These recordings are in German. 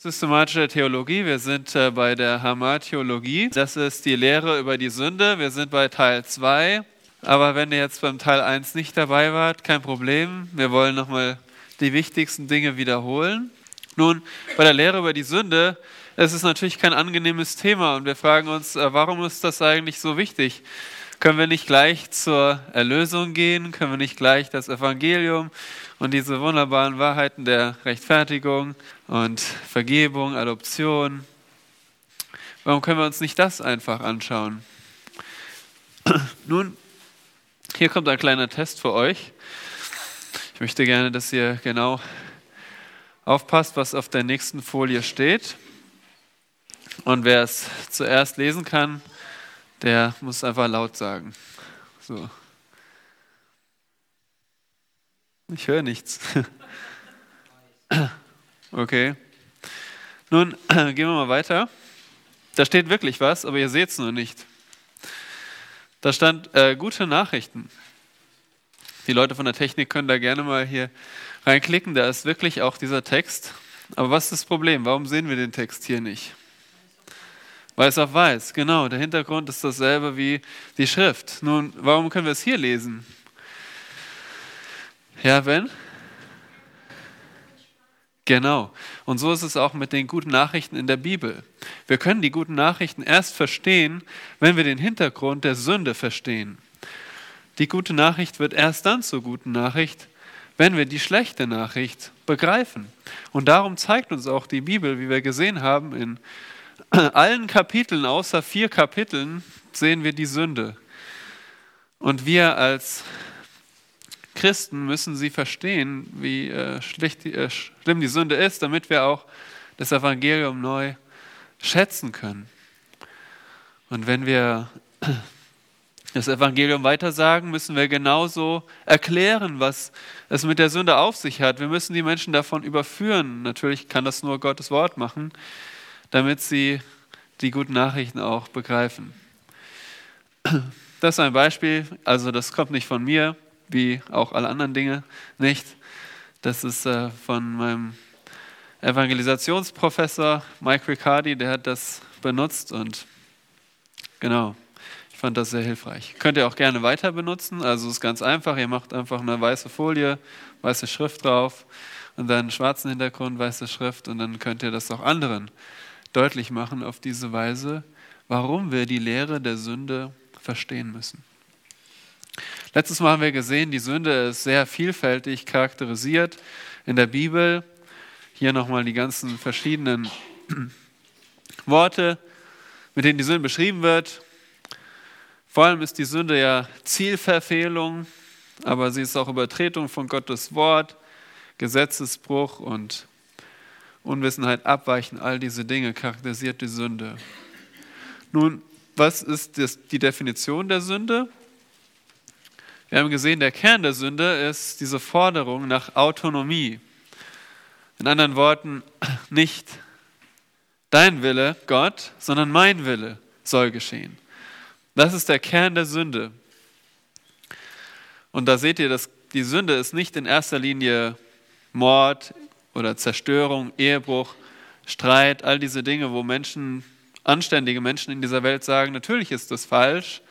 Systematische Theologie. Wir sind äh, bei der Hamartheologie. Das ist die Lehre über die Sünde. Wir sind bei Teil 2. Aber wenn ihr jetzt beim Teil 1 nicht dabei wart, kein Problem. Wir wollen nochmal die wichtigsten Dinge wiederholen. Nun, bei der Lehre über die Sünde es ist natürlich kein angenehmes Thema und wir fragen uns, äh, warum ist das eigentlich so wichtig? Können wir nicht gleich zur Erlösung gehen? Können wir nicht gleich das Evangelium und diese wunderbaren Wahrheiten der Rechtfertigung und Vergebung, Adoption, warum können wir uns nicht das einfach anschauen? Nun, hier kommt ein kleiner Test für euch. Ich möchte gerne, dass ihr genau aufpasst, was auf der nächsten Folie steht. Und wer es zuerst lesen kann, der muss einfach laut sagen. So. Ich höre nichts. Okay. Nun gehen wir mal weiter. Da steht wirklich was, aber ihr seht es nur nicht. Da stand äh, gute Nachrichten. Die Leute von der Technik können da gerne mal hier reinklicken. Da ist wirklich auch dieser Text. Aber was ist das Problem? Warum sehen wir den Text hier nicht? Weiß auf weiß, genau. Der Hintergrund ist dasselbe wie die Schrift. Nun, warum können wir es hier lesen? Ja, wenn? Genau. Und so ist es auch mit den guten Nachrichten in der Bibel. Wir können die guten Nachrichten erst verstehen, wenn wir den Hintergrund der Sünde verstehen. Die gute Nachricht wird erst dann zur guten Nachricht, wenn wir die schlechte Nachricht begreifen. Und darum zeigt uns auch die Bibel, wie wir gesehen haben, in allen Kapiteln außer vier Kapiteln sehen wir die Sünde. Und wir als Christen müssen sie verstehen, wie äh, schlecht, äh, schlimm die Sünde ist, damit wir auch das Evangelium neu schätzen können. Und wenn wir das Evangelium weitersagen, müssen wir genauso erklären, was es mit der Sünde auf sich hat. Wir müssen die Menschen davon überführen. Natürlich kann das nur Gottes Wort machen, damit sie die guten Nachrichten auch begreifen. Das ist ein Beispiel, also das kommt nicht von mir, wie auch alle anderen Dinge nicht. Das ist äh, von meinem Evangelisationsprofessor Mike Riccardi, der hat das benutzt und genau, ich fand das sehr hilfreich. Könnt ihr auch gerne weiter benutzen, also es ist ganz einfach, ihr macht einfach eine weiße Folie, weiße Schrift drauf und dann einen schwarzen Hintergrund, weiße Schrift und dann könnt ihr das auch anderen deutlich machen auf diese Weise, warum wir die Lehre der Sünde verstehen müssen. Letztes Mal haben wir gesehen, die Sünde ist sehr vielfältig charakterisiert in der Bibel. Hier nochmal die ganzen verschiedenen Worte, mit denen die Sünde beschrieben wird. Vor allem ist die Sünde ja Zielverfehlung, aber sie ist auch Übertretung von Gottes Wort, Gesetzesbruch und Unwissenheit, Abweichen. All diese Dinge charakterisiert die Sünde. Nun, was ist das, die Definition der Sünde? Wir haben gesehen, der Kern der Sünde ist diese Forderung nach Autonomie. In anderen Worten, nicht dein Wille, Gott, sondern mein Wille soll geschehen. Das ist der Kern der Sünde. Und da seht ihr, dass die Sünde ist nicht in erster Linie Mord oder Zerstörung, Ehebruch, Streit, all diese Dinge, wo Menschen, anständige Menschen in dieser Welt sagen, natürlich ist das falsch,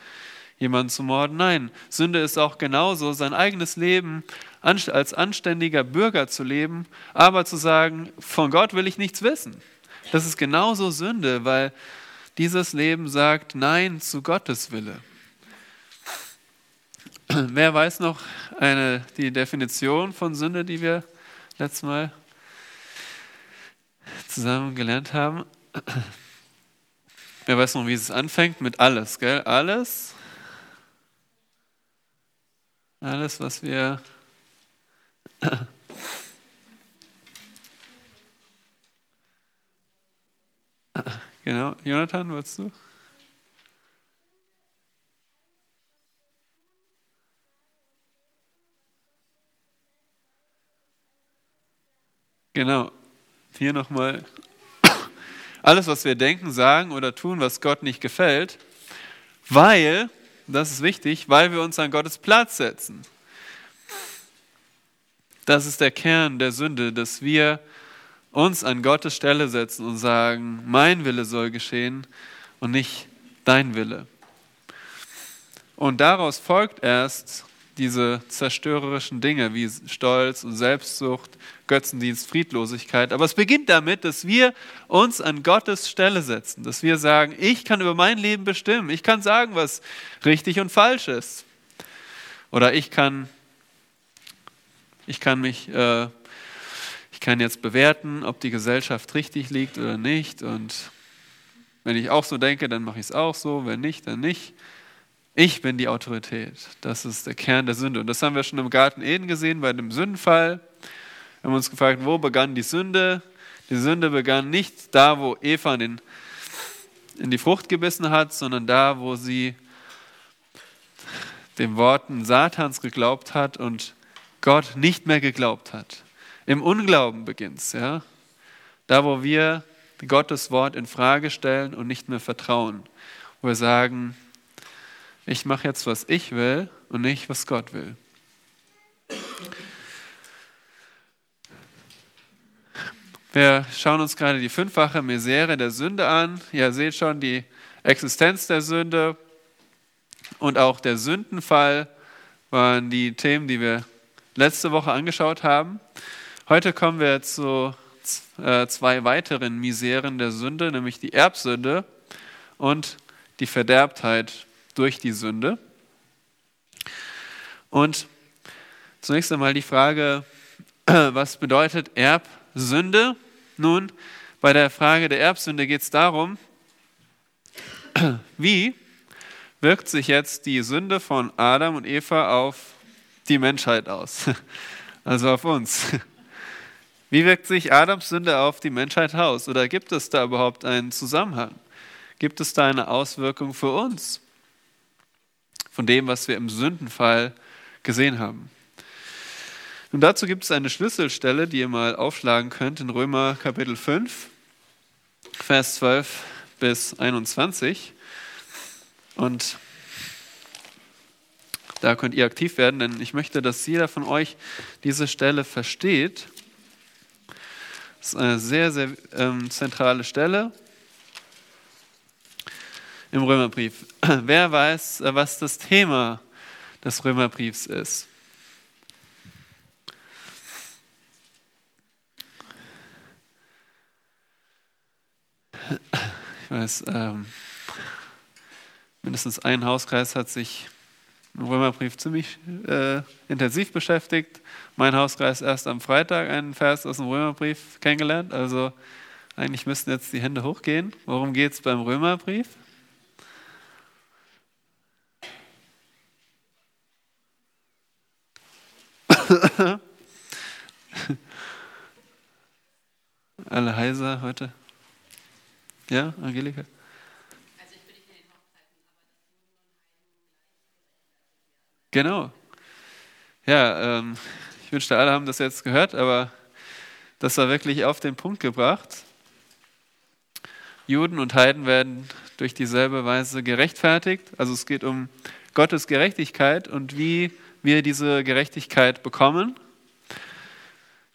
jemanden zu morden. Nein, Sünde ist auch genauso, sein eigenes Leben als anständiger Bürger zu leben, aber zu sagen, von Gott will ich nichts wissen. Das ist genauso Sünde, weil dieses Leben sagt Nein zu Gottes Wille. Wer weiß noch eine, die Definition von Sünde, die wir letztes Mal zusammen gelernt haben? Wer weiß noch, wie es anfängt? Mit alles, gell? Alles, alles, was wir Genau, Jonathan, wolltest du? Genau, hier nochmal. Alles, was wir denken, sagen oder tun, was Gott nicht gefällt, weil das ist wichtig, weil wir uns an Gottes Platz setzen. Das ist der Kern der Sünde, dass wir uns an Gottes Stelle setzen und sagen, mein Wille soll geschehen und nicht dein Wille. Und daraus folgt erst diese zerstörerischen Dinge wie Stolz und Selbstsucht, Götzendienst, Friedlosigkeit. Aber es beginnt damit, dass wir uns an Gottes Stelle setzen, dass wir sagen, ich kann über mein Leben bestimmen, ich kann sagen, was richtig und falsch ist. Oder ich kann, ich kann mich, äh, ich kann jetzt bewerten, ob die Gesellschaft richtig liegt oder nicht. Und wenn ich auch so denke, dann mache ich es auch so, wenn nicht, dann nicht. Ich bin die Autorität. Das ist der Kern der Sünde. Und das haben wir schon im Garten Eden gesehen, bei dem Sündenfall. Wir haben uns gefragt, wo begann die Sünde? Die Sünde begann nicht da, wo Eva in, in die Frucht gebissen hat, sondern da, wo sie den Worten Satans geglaubt hat und Gott nicht mehr geglaubt hat. Im Unglauben beginnt es, ja. Da, wo wir Gottes Wort in Frage stellen und nicht mehr vertrauen. Wo wir sagen, ich mache jetzt, was ich will und nicht, was Gott will. Wir schauen uns gerade die fünffache Misere der Sünde an. Ihr seht schon die Existenz der Sünde und auch der Sündenfall waren die Themen, die wir letzte Woche angeschaut haben. Heute kommen wir zu äh, zwei weiteren Miseren der Sünde, nämlich die Erbsünde und die Verderbtheit durch die Sünde. Und zunächst einmal die Frage, was bedeutet Erbsünde? Nun, bei der Frage der Erbsünde geht es darum, wie wirkt sich jetzt die Sünde von Adam und Eva auf die Menschheit aus? Also auf uns. Wie wirkt sich Adams Sünde auf die Menschheit aus? Oder gibt es da überhaupt einen Zusammenhang? Gibt es da eine Auswirkung für uns? von dem, was wir im Sündenfall gesehen haben. Und dazu gibt es eine Schlüsselstelle, die ihr mal aufschlagen könnt in Römer Kapitel 5, Vers 12 bis 21. Und da könnt ihr aktiv werden, denn ich möchte, dass jeder von euch diese Stelle versteht. Das ist eine sehr, sehr ähm, zentrale Stelle im Römerbrief. Wer weiß, äh, was das Thema des Römerbriefs ist? Ich weiß, ähm, mindestens ein Hauskreis hat sich im Römerbrief ziemlich äh, intensiv beschäftigt. Mein Hauskreis erst am Freitag einen Vers aus dem Römerbrief kennengelernt. Also eigentlich müssten jetzt die Hände hochgehen. Worum geht es beim Römerbrief? Alle heiser heute? Ja, Angelika? Genau. Ja, ähm, ich wünschte, alle haben das jetzt gehört, aber das war wirklich auf den Punkt gebracht. Juden und Heiden werden durch dieselbe Weise gerechtfertigt. Also es geht um Gottes Gerechtigkeit und wie wir diese Gerechtigkeit bekommen,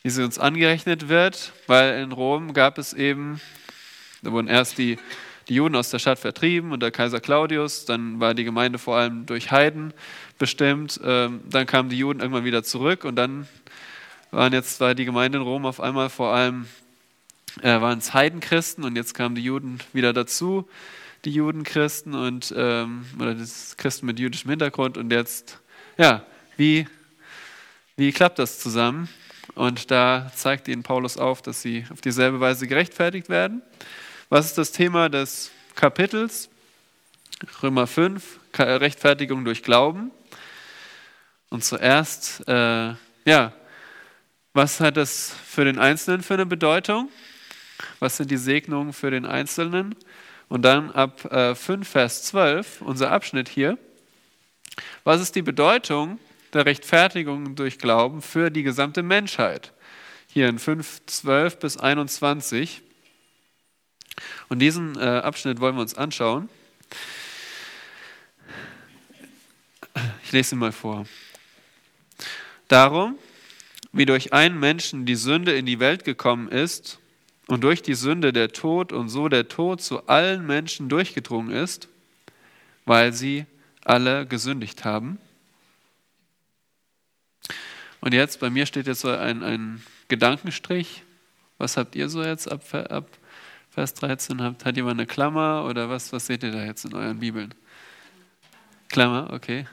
wie sie uns angerechnet wird, weil in Rom gab es eben, da wurden erst die, die Juden aus der Stadt vertrieben unter Kaiser Claudius, dann war die Gemeinde vor allem durch Heiden bestimmt, ähm, dann kamen die Juden irgendwann wieder zurück und dann waren jetzt war die Gemeinde in Rom auf einmal vor allem äh, waren es Heidenchristen und jetzt kamen die Juden wieder dazu, die Judenchristen und ähm, oder das Christen mit jüdischem Hintergrund und jetzt ja wie, wie klappt das zusammen? Und da zeigt ihnen Paulus auf, dass sie auf dieselbe Weise gerechtfertigt werden. Was ist das Thema des Kapitels? Römer 5, Rechtfertigung durch Glauben. Und zuerst, äh, ja, was hat das für den Einzelnen für eine Bedeutung? Was sind die Segnungen für den Einzelnen? Und dann ab äh, 5, Vers 12, unser Abschnitt hier. Was ist die Bedeutung der Rechtfertigung durch Glauben für die gesamte Menschheit. Hier in 5, 12 bis 21. Und diesen äh, Abschnitt wollen wir uns anschauen. Ich lese ihn mal vor. Darum, wie durch einen Menschen die Sünde in die Welt gekommen ist, und durch die Sünde der Tod und so der Tod zu allen Menschen durchgedrungen ist, weil sie alle gesündigt haben. Und jetzt, bei mir steht jetzt so ein, ein Gedankenstrich. Was habt ihr so jetzt ab, ab Vers 13? Hat, hat jemand eine Klammer oder was, was seht ihr da jetzt in euren Bibeln? Klammer, okay.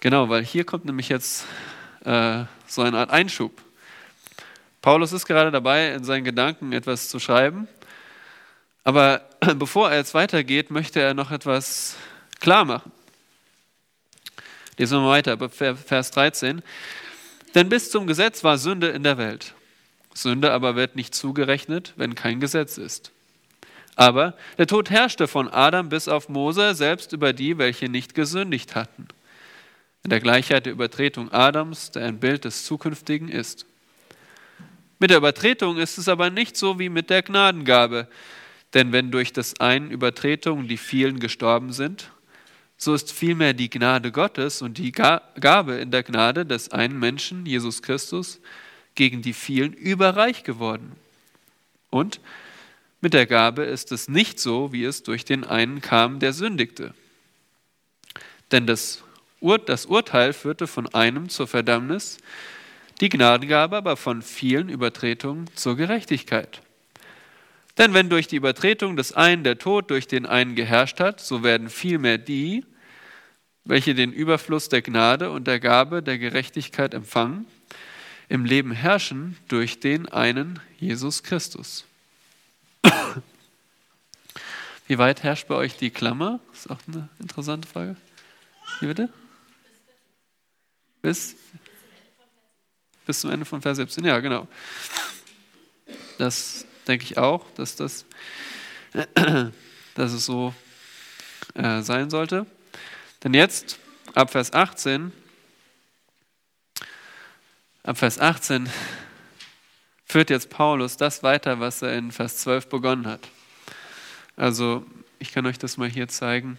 Genau, weil hier kommt nämlich jetzt äh, so eine Art Einschub. Paulus ist gerade dabei, in seinen Gedanken etwas zu schreiben. Aber bevor er jetzt weitergeht, möchte er noch etwas klar machen. Lesen wir mal weiter, Vers 13. Denn bis zum Gesetz war Sünde in der Welt. Sünde aber wird nicht zugerechnet, wenn kein Gesetz ist. Aber der Tod herrschte von Adam bis auf Mose, selbst über die, welche nicht gesündigt hatten. In der Gleichheit der Übertretung Adams, der ein Bild des Zukünftigen ist. Mit der Übertretung ist es aber nicht so wie mit der Gnadengabe. Denn wenn durch das einen Übertretung die vielen gestorben sind, so ist vielmehr die Gnade Gottes und die Gabe in der Gnade des einen Menschen, Jesus Christus, gegen die vielen überreich geworden. Und mit der Gabe ist es nicht so, wie es durch den einen kam, der sündigte. Denn das, Ur das Urteil führte von einem zur Verdammnis, die Gnadengabe aber von vielen Übertretungen zur Gerechtigkeit. Denn wenn durch die Übertretung des einen der Tod durch den einen geherrscht hat, so werden vielmehr die, welche den Überfluss der Gnade und der Gabe der Gerechtigkeit empfangen, im Leben herrschen durch den einen Jesus Christus. Wie weit herrscht bei euch die Klammer? Das ist auch eine interessante Frage. Wie bitte? Bis, bis zum Ende von Vers 17. Ja, genau. Das denke ich auch, dass, das, dass es so äh, sein sollte. Denn jetzt, ab Vers 18, ab Vers 18 führt jetzt Paulus das weiter, was er in Vers 12 begonnen hat. Also, ich kann euch das mal hier zeigen.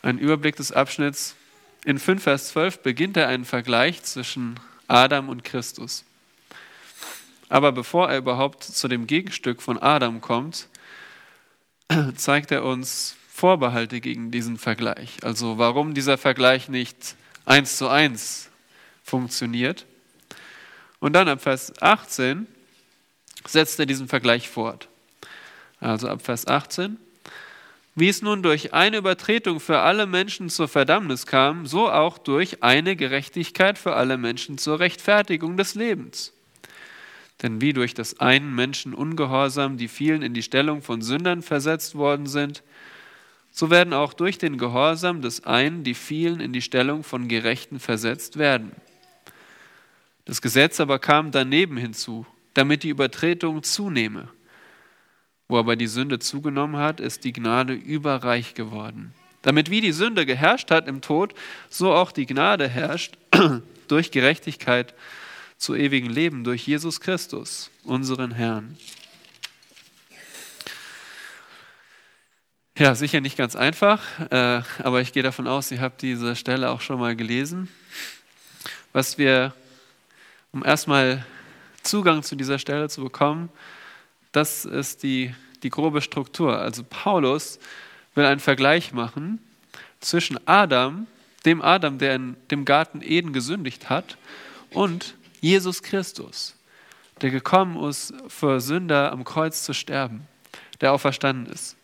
Ein Überblick des Abschnitts. In 5 Vers 12 beginnt er einen Vergleich zwischen Adam und Christus. Aber bevor er überhaupt zu dem Gegenstück von Adam kommt, zeigt er uns Vorbehalte gegen diesen Vergleich. Also warum dieser Vergleich nicht eins zu eins funktioniert. Und dann ab Vers 18 setzt er diesen Vergleich fort. Also ab Vers 18. Wie es nun durch eine Übertretung für alle Menschen zur Verdammnis kam, so auch durch eine Gerechtigkeit für alle Menschen zur Rechtfertigung des Lebens. Denn wie durch das einen Menschen Ungehorsam die vielen in die Stellung von Sündern versetzt worden sind, so werden auch durch den Gehorsam des einen die vielen in die Stellung von Gerechten versetzt werden. Das Gesetz aber kam daneben hinzu, damit die Übertretung zunehme. Wo aber die Sünde zugenommen hat, ist die Gnade überreich geworden. Damit wie die Sünde geherrscht hat im Tod, so auch die Gnade herrscht durch Gerechtigkeit zu ewigem Leben durch Jesus Christus, unseren Herrn. Ja, sicher nicht ganz einfach, äh, aber ich gehe davon aus, ihr habt diese Stelle auch schon mal gelesen. Was wir, um erstmal Zugang zu dieser Stelle zu bekommen, das ist die, die grobe Struktur. Also Paulus will einen Vergleich machen zwischen Adam, dem Adam, der in dem Garten Eden gesündigt hat, und Jesus Christus, der gekommen ist, für Sünder am Kreuz zu sterben, der auferstanden ist.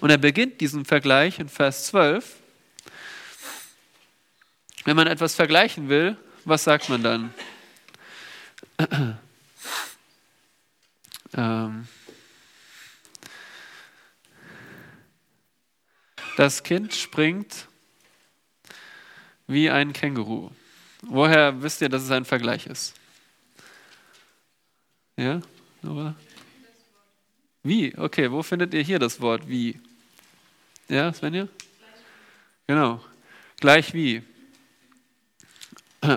Und er beginnt diesen Vergleich in Vers 12. Wenn man etwas vergleichen will, was sagt man dann? ähm, das Kind springt wie ein Känguru. Woher wisst ihr, dass es ein Vergleich ist? Ja, Nora? Wie? Okay, wo findet ihr hier das Wort wie? Ja, Svenja? Genau. Gleich wie.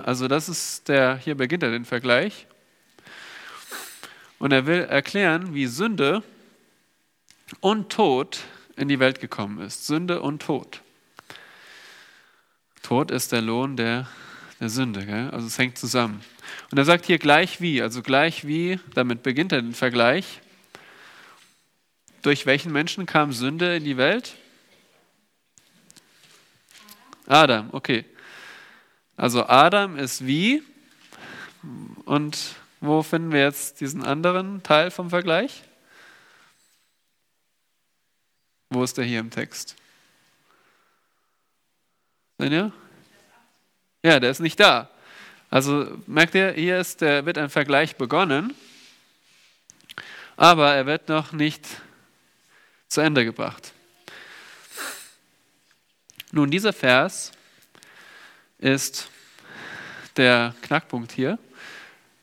Also das ist der, hier beginnt er den Vergleich. Und er will erklären, wie Sünde und Tod in die Welt gekommen ist. Sünde und Tod. Tod ist der Lohn der der Sünde. Gell? Also es hängt zusammen. Und er sagt hier gleich wie, also gleich wie, damit beginnt er den Vergleich. Durch welchen Menschen kam Sünde in die Welt? Adam, okay. Also Adam ist wie und wo finden wir jetzt diesen anderen Teil vom Vergleich? Wo ist der hier im Text? Seht ihr? Ja, der ist nicht da. Also merkt ihr, hier ist, der, wird ein Vergleich begonnen, aber er wird noch nicht zu Ende gebracht. Nun, dieser Vers ist der Knackpunkt hier,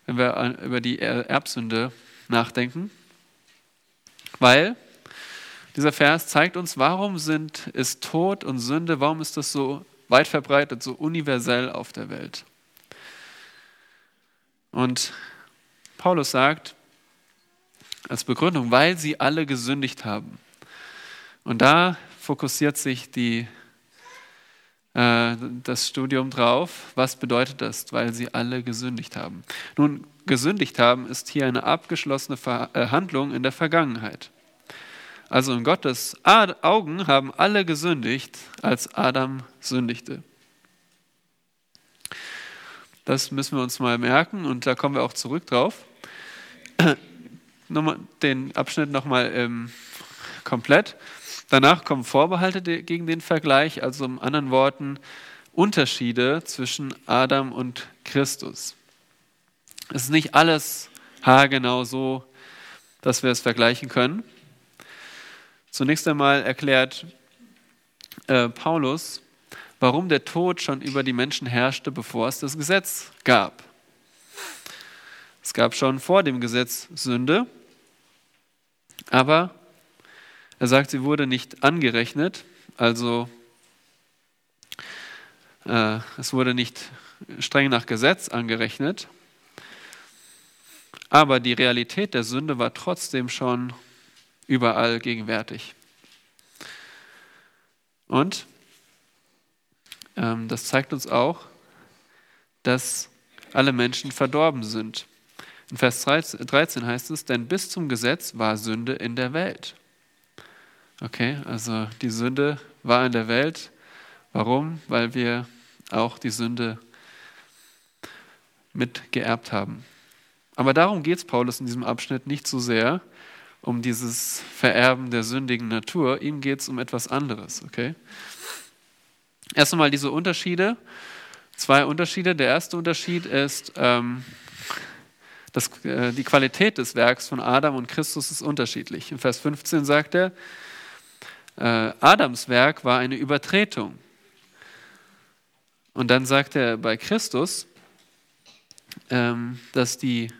wenn wir über die Erbsünde nachdenken, weil dieser Vers zeigt uns, warum sind, ist Tod und Sünde, warum ist das so weit verbreitet, so universell auf der Welt. Und Paulus sagt als Begründung, weil sie alle gesündigt haben. Und da fokussiert sich die, äh, das Studium drauf. Was bedeutet das, weil sie alle gesündigt haben? Nun, gesündigt haben ist hier eine abgeschlossene äh, Handlung in der Vergangenheit. Also in Gottes Augen haben alle gesündigt, als Adam sündigte. Das müssen wir uns mal merken und da kommen wir auch zurück drauf. Den Abschnitt nochmal ähm, komplett. Danach kommen Vorbehalte gegen den Vergleich, also in anderen Worten Unterschiede zwischen Adam und Christus. Es ist nicht alles haargenau so, dass wir es vergleichen können. Zunächst einmal erklärt äh, Paulus, warum der Tod schon über die Menschen herrschte, bevor es das Gesetz gab. Es gab schon vor dem Gesetz Sünde, aber er sagt, sie wurde nicht angerechnet, also äh, es wurde nicht streng nach Gesetz angerechnet, aber die Realität der Sünde war trotzdem schon überall gegenwärtig. Und ähm, das zeigt uns auch, dass alle Menschen verdorben sind. In Vers 13 heißt es, denn bis zum Gesetz war Sünde in der Welt. Okay, also die Sünde war in der Welt. Warum? Weil wir auch die Sünde mitgeerbt haben. Aber darum geht es Paulus in diesem Abschnitt nicht so sehr, um dieses Vererben der sündigen Natur, ihm geht es um etwas anderes. Okay? Erst einmal diese Unterschiede, zwei Unterschiede. Der erste Unterschied ist, ähm, dass, äh, die Qualität des Werks von Adam und Christus ist unterschiedlich. In Vers 15 sagt er, Adams Werk war eine Übertretung. Und dann sagt er bei Christus, ähm, dass die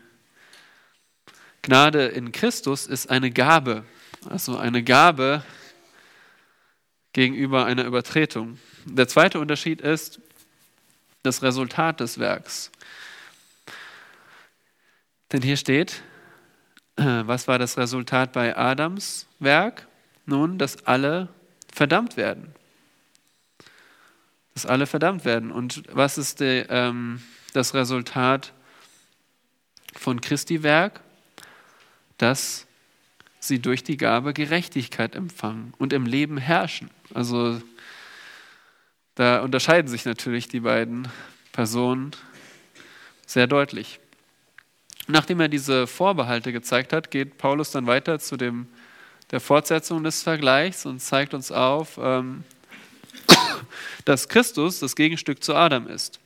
Gnade in Christus ist eine Gabe, also eine Gabe gegenüber einer Übertretung. Der zweite Unterschied ist das Resultat des Werks. Denn hier steht, was war das Resultat bei Adams Werk? Nun, dass alle verdammt werden. Dass alle verdammt werden. Und was ist die, ähm, das Resultat von Christi Werk? dass sie durch die Gabe Gerechtigkeit empfangen und im Leben herrschen. Also da unterscheiden sich natürlich die beiden Personen sehr deutlich. Nachdem er diese Vorbehalte gezeigt hat, geht Paulus dann weiter zu dem, der Fortsetzung des Vergleichs und zeigt uns auf, ähm, dass Christus das Gegenstück zu Adam ist.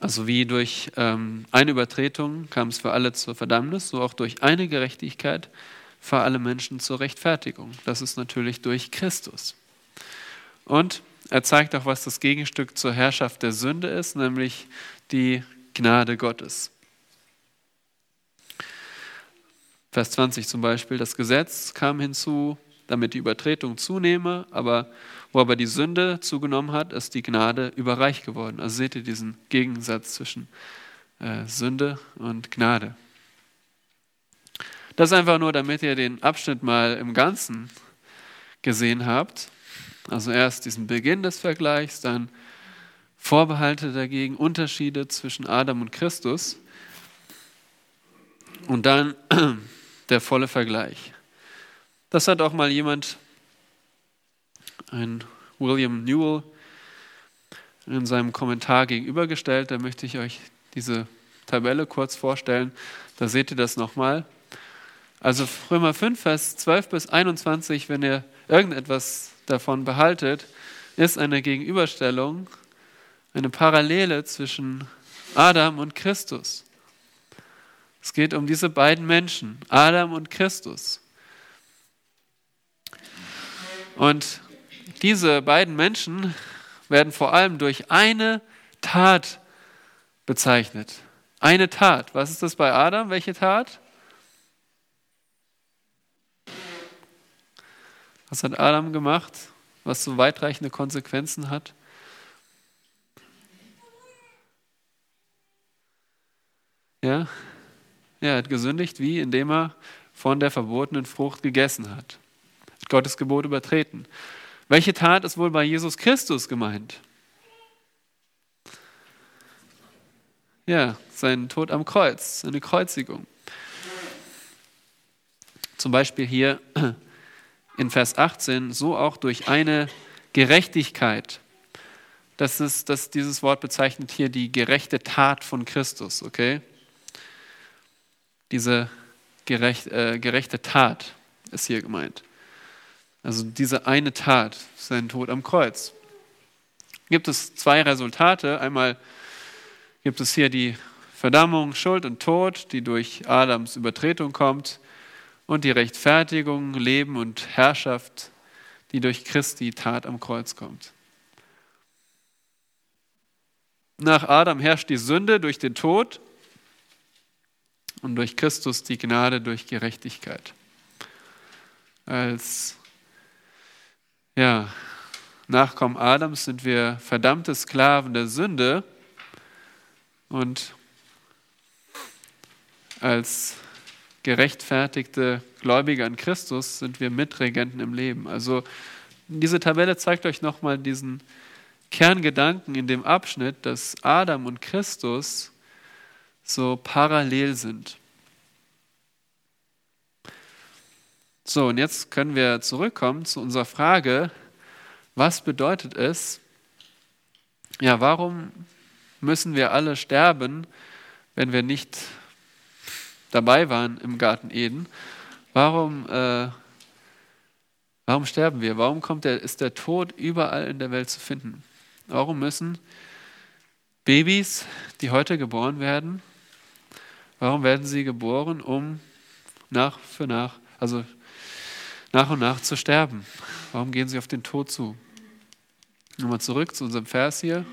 Also wie durch ähm, eine Übertretung kam es für alle zur Verdammnis, so auch durch eine Gerechtigkeit für alle Menschen zur Rechtfertigung. Das ist natürlich durch Christus. Und er zeigt auch, was das Gegenstück zur Herrschaft der Sünde ist, nämlich die Gnade Gottes. Vers 20 zum Beispiel, das Gesetz kam hinzu, damit die Übertretung zunehme, aber wo aber die Sünde zugenommen hat, ist die Gnade überreich geworden. Also seht ihr diesen Gegensatz zwischen äh, Sünde und Gnade. Das einfach nur, damit ihr den Abschnitt mal im Ganzen gesehen habt. Also erst diesen Beginn des Vergleichs, dann Vorbehalte dagegen, Unterschiede zwischen Adam und Christus und dann der volle Vergleich. Das hat auch mal jemand, ein William Newell, in seinem Kommentar gegenübergestellt. Da möchte ich euch diese Tabelle kurz vorstellen. Da seht ihr das nochmal. Also Römer 5, Vers 12 bis 21, wenn ihr irgendetwas davon behaltet, ist eine Gegenüberstellung, eine Parallele zwischen Adam und Christus. Es geht um diese beiden Menschen, Adam und Christus. Und diese beiden Menschen werden vor allem durch eine Tat bezeichnet. Eine Tat. Was ist das bei Adam? Welche Tat? Was hat Adam gemacht, was so weitreichende Konsequenzen hat? Ja, er hat gesündigt, wie? Indem er von der verbotenen Frucht gegessen hat. Hat Gottes Gebot übertreten. Welche Tat ist wohl bei Jesus Christus gemeint? Ja, sein Tod am Kreuz, seine Kreuzigung. Zum Beispiel hier in Vers 18, so auch durch eine Gerechtigkeit. Das ist, das, dieses Wort bezeichnet hier die gerechte Tat von Christus, okay? Diese gerecht, äh, gerechte Tat ist hier gemeint. Also diese eine Tat, sein Tod am Kreuz. Gibt es zwei Resultate. Einmal gibt es hier die Verdammung, Schuld und Tod, die durch Adams Übertretung kommt, und die Rechtfertigung, Leben und Herrschaft, die durch Christi Tat am Kreuz kommt. Nach Adam herrscht die Sünde durch den Tod und durch Christus die Gnade durch Gerechtigkeit. Als ja, Nachkommen Adams sind wir verdammte Sklaven der Sünde und als gerechtfertigte Gläubige an Christus sind wir Mitregenten im Leben. Also diese Tabelle zeigt euch nochmal diesen Kerngedanken in dem Abschnitt, dass Adam und Christus so parallel sind. So, und jetzt können wir zurückkommen zu unserer Frage, was bedeutet es, ja, warum müssen wir alle sterben, wenn wir nicht dabei waren im Garten Eden? Warum, äh, warum sterben wir? Warum kommt der, ist der Tod überall in der Welt zu finden? Warum müssen Babys, die heute geboren werden, warum werden sie geboren, um nach für nach, also nach und nach zu sterben. Warum gehen sie auf den Tod zu? Nochmal zurück zu unserem Vers hier.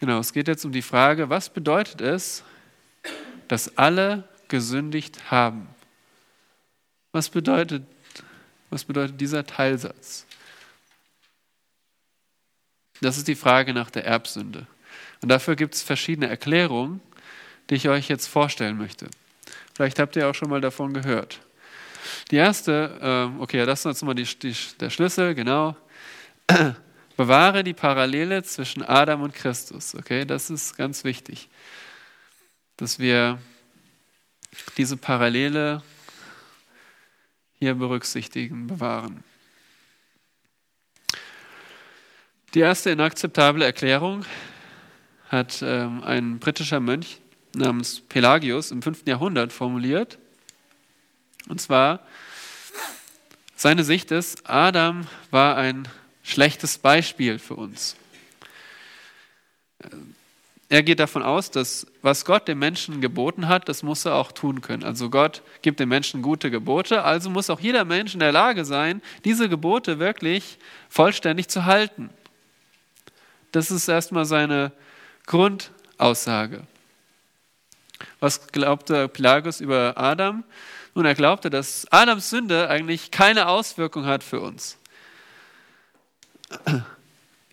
Genau, es geht jetzt um die Frage, was bedeutet es, dass alle gesündigt haben? Was bedeutet, was bedeutet dieser Teilsatz? Das ist die Frage nach der Erbsünde. Und dafür gibt es verschiedene Erklärungen, die ich euch jetzt vorstellen möchte. Vielleicht habt ihr auch schon mal davon gehört. Die erste, äh, okay, das ist jetzt mal die, die, der Schlüssel, genau. Bewahre die Parallele zwischen Adam und Christus. Okay, das ist ganz wichtig, dass wir diese Parallele hier berücksichtigen, bewahren. Die erste inakzeptable Erklärung hat ähm, ein britischer Mönch namens Pelagius im 5. Jahrhundert formuliert. Und zwar, seine Sicht ist, Adam war ein schlechtes Beispiel für uns. Er geht davon aus, dass was Gott dem Menschen geboten hat, das muss er auch tun können. Also Gott gibt dem Menschen gute Gebote, also muss auch jeder Mensch in der Lage sein, diese Gebote wirklich vollständig zu halten. Das ist erstmal seine Grundaussage. Was glaubte Pelagus über Adam? Nun, er glaubte, dass Adams Sünde eigentlich keine Auswirkung hat für uns.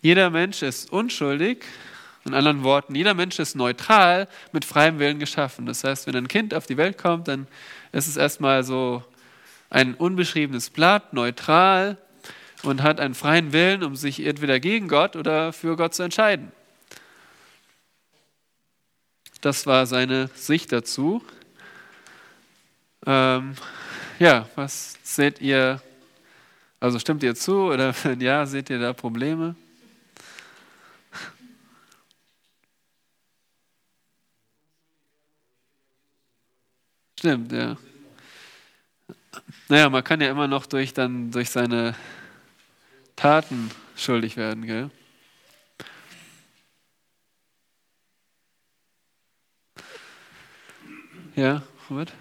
Jeder Mensch ist unschuldig. In anderen Worten, jeder Mensch ist neutral mit freiem Willen geschaffen. Das heißt, wenn ein Kind auf die Welt kommt, dann ist es erstmal so ein unbeschriebenes Blatt, neutral. und hat einen freien Willen, um sich entweder gegen Gott oder für Gott zu entscheiden. Das war seine Sicht dazu. Ähm, ja, was seht ihr? Also stimmt ihr zu oder wenn ja, seht ihr da Probleme? Stimmt, ja. Naja, man kann ja immer noch durch, dann, durch seine Taten schuldig werden, gell? Ja, Robert?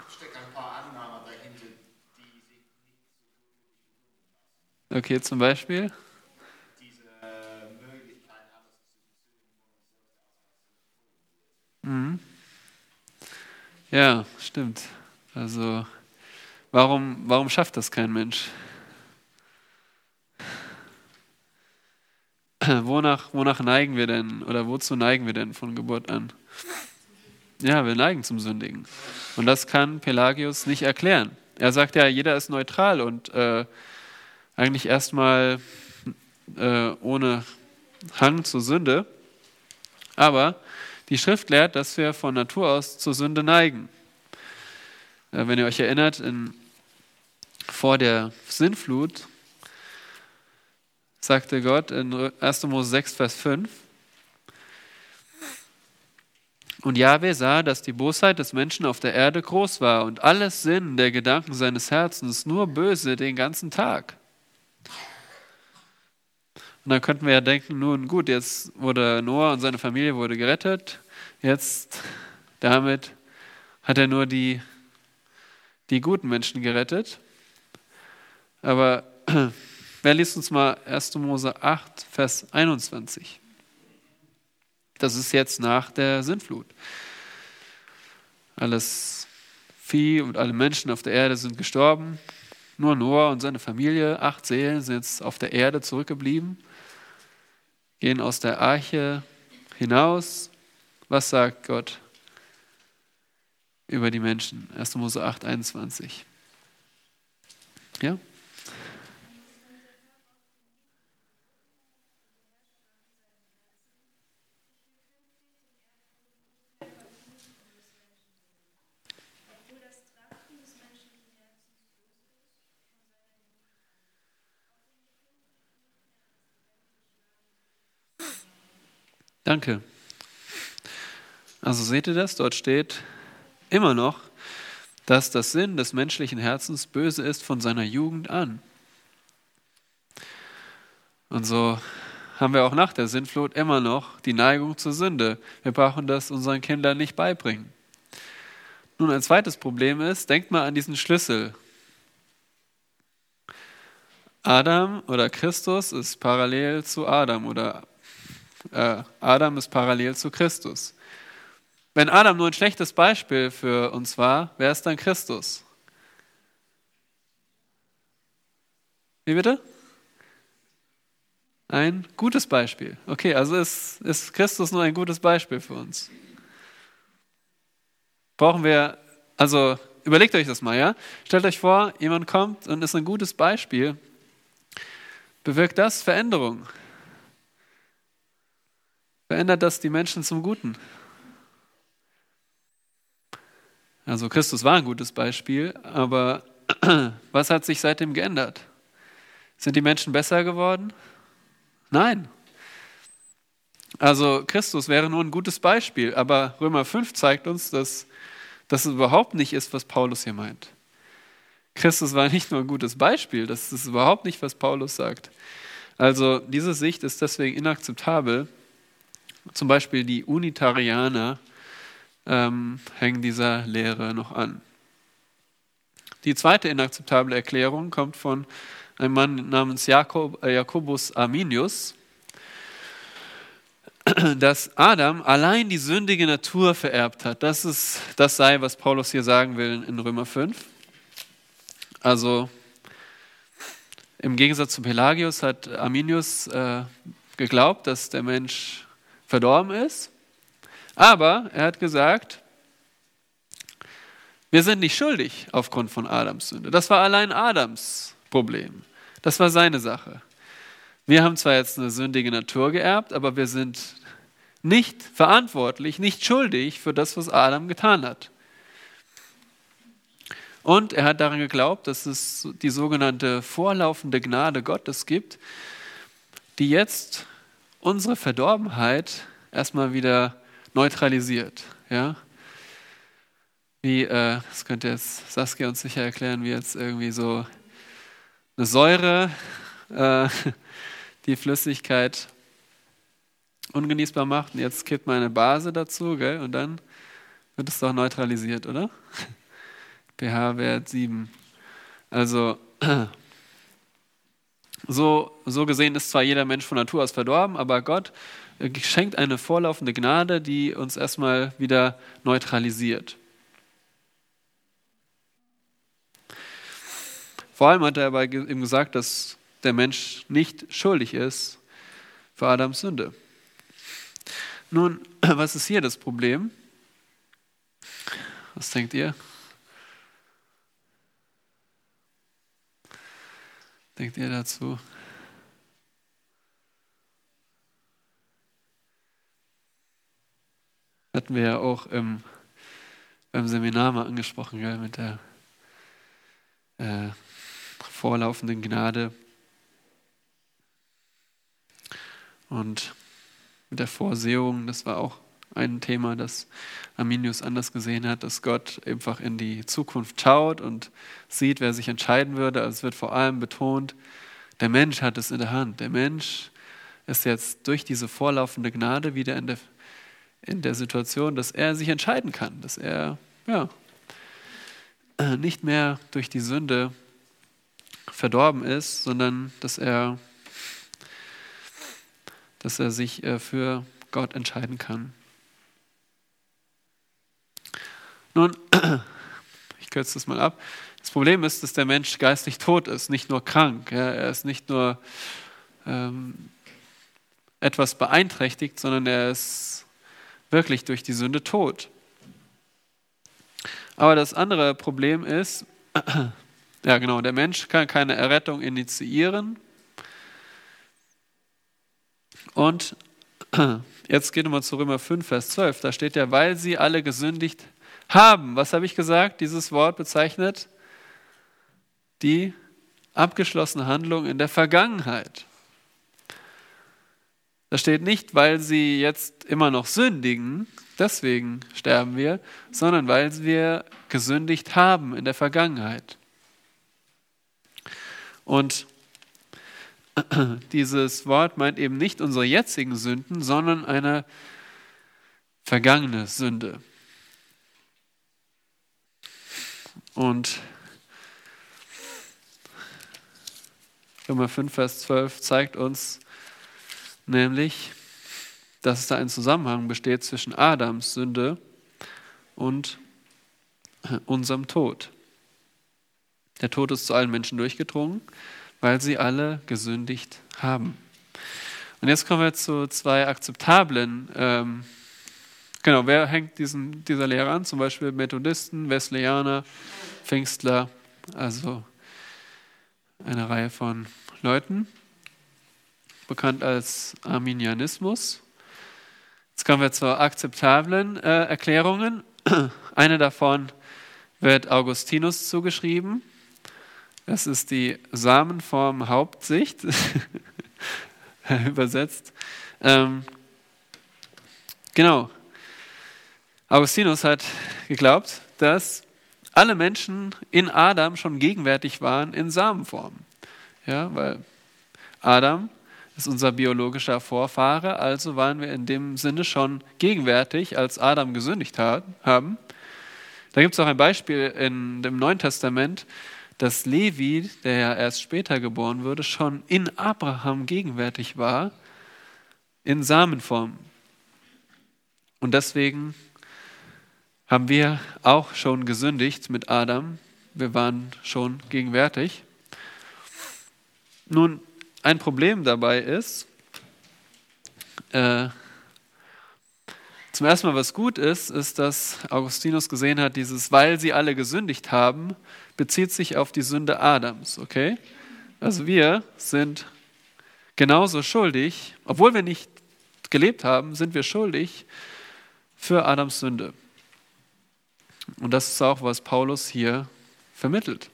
Okay, zum Beispiel? Mhm. Ja, stimmt. Also, warum, warum schafft das kein Mensch? Wonach, wonach neigen wir denn oder wozu neigen wir denn von Geburt an? Ja, wir neigen zum Sündigen. Und das kann Pelagius nicht erklären. Er sagt ja, jeder ist neutral und äh, eigentlich erstmal äh, ohne Hang zur Sünde. Aber die Schrift lehrt, dass wir von Natur aus zur Sünde neigen. Äh, wenn ihr euch erinnert, in, vor der Sinnflut sagte Gott in 1. Mose 6, Vers 5, und Jahwe sah, dass die Bosheit des Menschen auf der Erde groß war und alles Sinn der Gedanken seines Herzens nur böse den ganzen Tag. Und dann könnten wir ja denken, nun gut, jetzt wurde Noah und seine Familie wurde gerettet. Jetzt damit hat er nur die, die guten Menschen gerettet. Aber wer liest uns mal 1. Mose 8, Vers 21? Das ist jetzt nach der Sintflut. Alles Vieh und alle Menschen auf der Erde sind gestorben. Nur Noah und seine Familie, acht Seelen, sind jetzt auf der Erde zurückgeblieben gehen aus der Arche hinaus. Was sagt Gott über die Menschen? 1. Mose 8, 21. Ja? Danke. Also seht ihr das? Dort steht immer noch, dass das Sinn des menschlichen Herzens böse ist von seiner Jugend an. Und so haben wir auch nach der Sintflut immer noch die Neigung zur Sünde. Wir brauchen das unseren Kindern nicht beibringen. Nun, ein zweites Problem ist, denkt mal an diesen Schlüssel. Adam oder Christus ist parallel zu Adam oder äh, Adam ist parallel zu Christus. Wenn Adam nur ein schlechtes Beispiel für uns war, wer ist dann Christus? Wie bitte? Ein gutes Beispiel. Okay, also ist, ist Christus nur ein gutes Beispiel für uns. Brauchen wir, also überlegt euch das mal, ja? Stellt euch vor, jemand kommt und ist ein gutes Beispiel. Bewirkt das Veränderung? Verändert das die Menschen zum Guten. Also Christus war ein gutes Beispiel, aber was hat sich seitdem geändert? Sind die Menschen besser geworden? Nein. Also Christus wäre nur ein gutes Beispiel, aber Römer 5 zeigt uns, dass das überhaupt nicht ist, was Paulus hier meint. Christus war nicht nur ein gutes Beispiel, das ist überhaupt nicht, was Paulus sagt. Also diese Sicht ist deswegen inakzeptabel, zum Beispiel die Unitarianer ähm, hängen dieser Lehre noch an. Die zweite inakzeptable Erklärung kommt von einem Mann namens Jakob, äh, Jakobus Arminius, dass Adam allein die sündige Natur vererbt hat. Das, ist, das sei, was Paulus hier sagen will in Römer 5. Also im Gegensatz zu Pelagius hat Arminius äh, geglaubt, dass der Mensch verdorben ist. Aber er hat gesagt, wir sind nicht schuldig aufgrund von Adams Sünde. Das war allein Adams Problem. Das war seine Sache. Wir haben zwar jetzt eine sündige Natur geerbt, aber wir sind nicht verantwortlich, nicht schuldig für das, was Adam getan hat. Und er hat daran geglaubt, dass es die sogenannte vorlaufende Gnade Gottes gibt, die jetzt unsere Verdorbenheit erstmal wieder neutralisiert. Ja? Wie, äh, das könnte jetzt Saskia uns sicher erklären, wie jetzt irgendwie so eine Säure äh, die Flüssigkeit ungenießbar macht. Und jetzt kippt man eine Base dazu, gell? und dann wird es doch neutralisiert, oder? pH-Wert 7. Also, so, so gesehen ist zwar jeder Mensch von Natur aus verdorben, aber Gott schenkt eine vorlaufende Gnade, die uns erstmal wieder neutralisiert. Vor allem hat er aber eben gesagt, dass der Mensch nicht schuldig ist für Adams Sünde. Nun, was ist hier das Problem? Was denkt ihr? Denkt ihr dazu? Hatten wir ja auch im, beim Seminar mal angesprochen, gell, mit der äh, vorlaufenden Gnade und mit der Vorsehung. Das war auch ein Thema, das Arminius anders gesehen hat, dass Gott einfach in die Zukunft schaut und sieht, wer sich entscheiden würde. Also es wird vor allem betont, der Mensch hat es in der Hand. Der Mensch ist jetzt durch diese vorlaufende Gnade wieder in der, in der Situation, dass er sich entscheiden kann, dass er ja, nicht mehr durch die Sünde verdorben ist, sondern dass er, dass er sich äh, für Gott entscheiden kann. Nun, ich kürze das mal ab. Das Problem ist, dass der Mensch geistig tot ist, nicht nur krank. Er ist nicht nur ähm, etwas beeinträchtigt, sondern er ist wirklich durch die Sünde tot. Aber das andere Problem ist, ja, genau. Der Mensch kann keine Errettung initiieren. Und jetzt geht nochmal zu Römer 5, Vers 12. Da steht ja, weil sie alle gesündigt haben. Was habe ich gesagt? Dieses Wort bezeichnet die abgeschlossene Handlung in der Vergangenheit. Da steht nicht, weil sie jetzt immer noch sündigen, deswegen sterben wir, sondern weil wir gesündigt haben in der Vergangenheit. Und dieses Wort meint eben nicht unsere jetzigen Sünden, sondern eine vergangene Sünde. Und Römer 5, Vers 12 zeigt uns nämlich, dass da ein Zusammenhang besteht zwischen Adams Sünde und unserem Tod. Der Tod ist zu allen Menschen durchgedrungen, weil sie alle gesündigt haben. Und jetzt kommen wir zu zwei akzeptablen, ähm, genau, wer hängt diesen, dieser Lehre an? Zum Beispiel Methodisten, Wesleyaner, Pfingstler, also eine Reihe von Leuten, bekannt als Arminianismus. Jetzt kommen wir zu akzeptablen äh, Erklärungen. Eine davon wird Augustinus zugeschrieben. Das ist die Samenform Hauptsicht, übersetzt. Ähm, genau. Augustinus hat geglaubt, dass alle Menschen in Adam schon gegenwärtig waren in Samenform. Ja, weil Adam ist unser biologischer Vorfahre, also waren wir in dem Sinne schon gegenwärtig, als Adam gesündigt hat, haben. Da gibt es auch ein Beispiel in dem Neuen Testament, dass Levi, der ja erst später geboren wurde, schon in Abraham gegenwärtig war, in Samenform. Und deswegen haben wir auch schon gesündigt mit Adam. Wir waren schon gegenwärtig. Nun, ein Problem dabei ist, äh, zum ersten Mal, was gut ist, ist, dass Augustinus gesehen hat, dieses, weil sie alle gesündigt haben, bezieht sich auf die Sünde Adams, okay? Also wir sind genauso schuldig, obwohl wir nicht gelebt haben, sind wir schuldig für Adams Sünde. Und das ist auch, was Paulus hier vermittelt.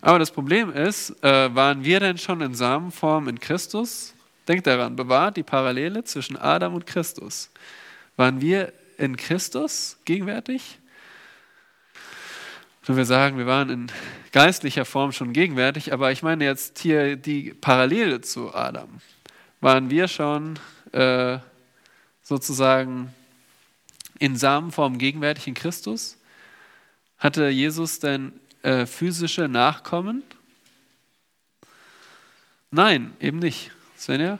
Aber das Problem ist, äh, waren wir denn schon in Samenform in Christus? Denkt daran, bewahrt die Parallele zwischen Adam und Christus. Waren wir in Christus gegenwärtig? Und wir sagen, wir waren in geistlicher Form schon gegenwärtig, aber ich meine jetzt hier die Parallele zu Adam. Waren wir schon äh, sozusagen in Samenform gegenwärtig in Christus? Hatte Jesus denn äh, physische Nachkommen? Nein, eben nicht. Svenja?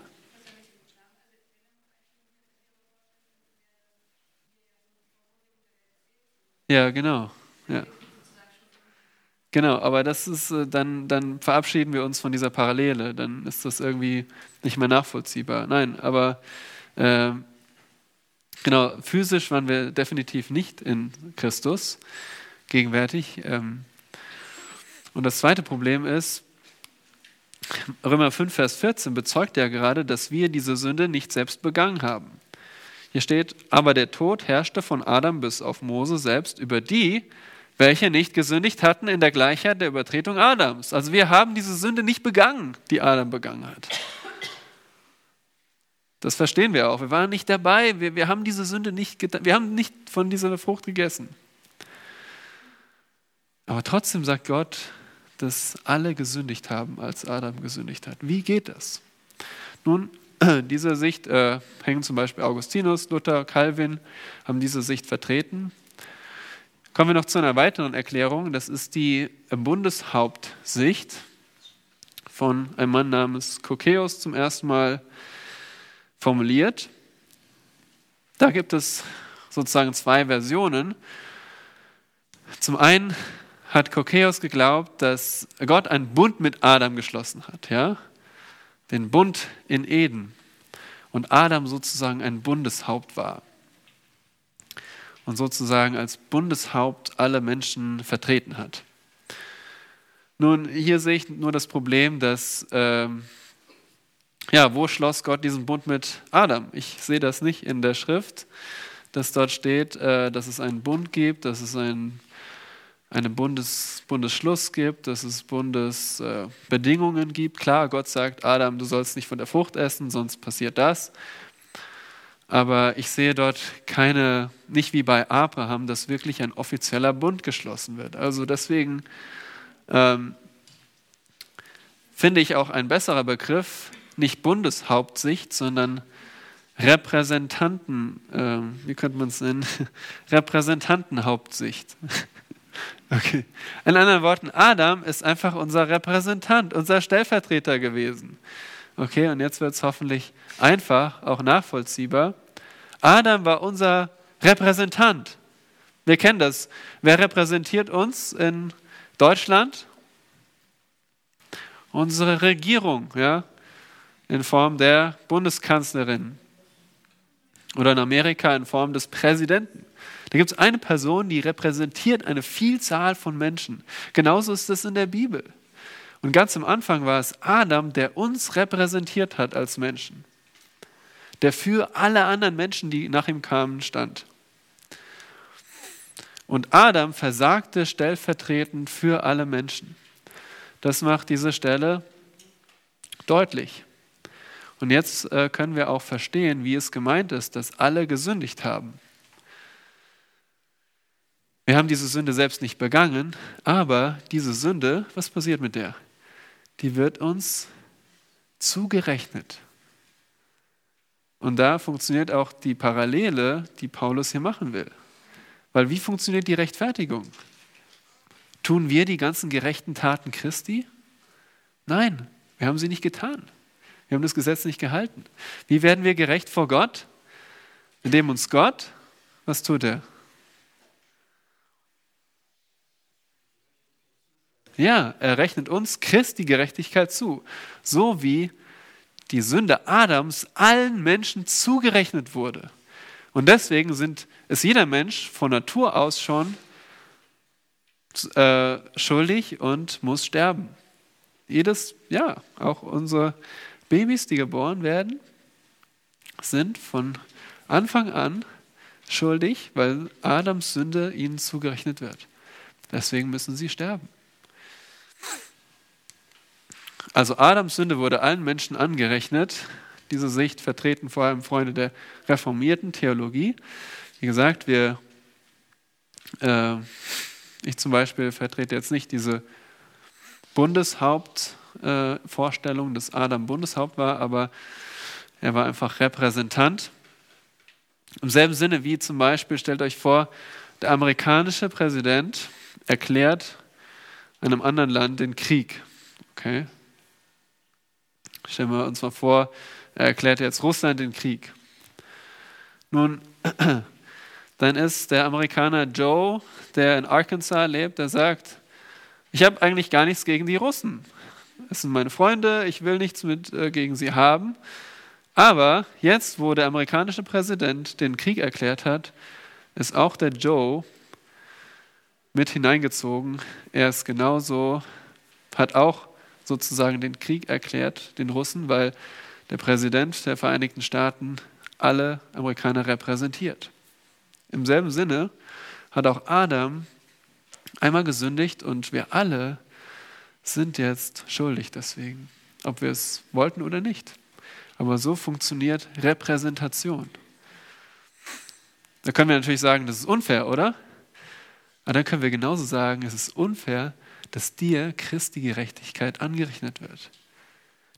Ja, genau. Ja. Genau, aber das ist, äh, dann, dann verabschieden wir uns von dieser Parallele, dann ist das irgendwie nicht mehr nachvollziehbar. Nein, aber äh, genau, physisch waren wir definitiv nicht in Christus gegenwärtig. Ähm, und das zweite Problem ist, Römer 5, Vers 14 bezeugt ja gerade, dass wir diese Sünde nicht selbst begangen haben. Hier steht, aber der Tod herrschte von Adam bis auf Mose selbst über die, welche nicht gesündigt hatten in der Gleichheit der Übertretung Adams. Also wir haben diese Sünde nicht begangen, die Adam begangen hat. Das verstehen wir auch. Wir waren nicht dabei. Wir, wir haben diese Sünde nicht getan. Wir haben nicht von dieser Frucht gegessen. Aber trotzdem sagt Gott, dass alle gesündigt haben, als Adam gesündigt hat. Wie geht das? Nun, diese Sicht äh, hängen zum Beispiel Augustinus, Luther, Calvin, haben diese Sicht vertreten. Kommen wir noch zu einer weiteren Erklärung. Das ist die Bundeshauptsicht von einem Mann namens Kokeus zum ersten Mal formuliert. Da gibt es sozusagen zwei Versionen. Zum einen hat Kokeos geglaubt, dass Gott einen Bund mit Adam geschlossen hat, ja? Den Bund in Eden. Und Adam sozusagen ein Bundeshaupt war. Und sozusagen als Bundeshaupt alle Menschen vertreten hat. Nun, hier sehe ich nur das Problem, dass, ähm, ja, wo schloss Gott diesen Bund mit Adam? Ich sehe das nicht in der Schrift, dass dort steht, äh, dass es einen Bund gibt, dass es einen einen Bundes, Bundesschluss gibt, dass es Bundesbedingungen äh, gibt. Klar, Gott sagt, Adam, du sollst nicht von der Frucht essen, sonst passiert das. Aber ich sehe dort keine, nicht wie bei Abraham, dass wirklich ein offizieller Bund geschlossen wird. Also deswegen ähm, finde ich auch ein besserer Begriff, nicht Bundeshauptsicht, sondern Repräsentanten, äh, wie könnte man es nennen? Repräsentantenhauptsicht. Okay. In anderen Worten, Adam ist einfach unser Repräsentant, unser Stellvertreter gewesen. Okay, und jetzt wird es hoffentlich einfach, auch nachvollziehbar. Adam war unser Repräsentant. Wir kennen das. Wer repräsentiert uns in Deutschland? Unsere Regierung, ja, in Form der Bundeskanzlerin. Oder in Amerika in Form des Präsidenten. Da gibt es eine Person, die repräsentiert eine Vielzahl von Menschen. Genauso ist es in der Bibel. Und ganz am Anfang war es Adam, der uns repräsentiert hat als Menschen. Der für alle anderen Menschen, die nach ihm kamen, stand. Und Adam versagte stellvertretend für alle Menschen. Das macht diese Stelle deutlich. Und jetzt äh, können wir auch verstehen, wie es gemeint ist, dass alle gesündigt haben. Wir haben diese Sünde selbst nicht begangen, aber diese Sünde, was passiert mit der? Die wird uns zugerechnet. Und da funktioniert auch die Parallele, die Paulus hier machen will. Weil wie funktioniert die Rechtfertigung? Tun wir die ganzen gerechten Taten Christi? Nein, wir haben sie nicht getan. Wir haben das Gesetz nicht gehalten. Wie werden wir gerecht vor Gott? Indem uns Gott, was tut er? Ja, er rechnet uns Christi Gerechtigkeit zu, so wie die Sünde Adams allen Menschen zugerechnet wurde. Und deswegen sind, ist jeder Mensch von Natur aus schon äh, schuldig und muss sterben. Jedes, ja, auch unsere Babys, die geboren werden, sind von Anfang an schuldig, weil Adams Sünde ihnen zugerechnet wird. Deswegen müssen sie sterben. Also Adams Sünde wurde allen Menschen angerechnet. Diese Sicht vertreten vor allem Freunde der reformierten Theologie. Wie gesagt, wir, äh, ich zum Beispiel vertrete jetzt nicht diese Bundeshauptvorstellung, äh, dass Adam Bundeshaupt war, aber er war einfach Repräsentant. Im selben Sinne wie zum Beispiel, stellt euch vor, der amerikanische Präsident erklärt einem anderen Land den Krieg. Okay? Stellen wir uns mal vor, er erklärt jetzt Russland den Krieg. Nun, dann ist der Amerikaner Joe, der in Arkansas lebt, der sagt, ich habe eigentlich gar nichts gegen die Russen. Das sind meine Freunde, ich will nichts mit äh, gegen sie haben. Aber jetzt, wo der amerikanische Präsident den Krieg erklärt hat, ist auch der Joe mit hineingezogen. Er ist genauso, hat auch sozusagen den Krieg erklärt, den Russen, weil der Präsident der Vereinigten Staaten alle Amerikaner repräsentiert. Im selben Sinne hat auch Adam einmal gesündigt und wir alle sind jetzt schuldig deswegen, ob wir es wollten oder nicht. Aber so funktioniert Repräsentation. Da können wir natürlich sagen, das ist unfair, oder? Aber dann können wir genauso sagen, es ist unfair, dass dir Christi Gerechtigkeit angerechnet wird.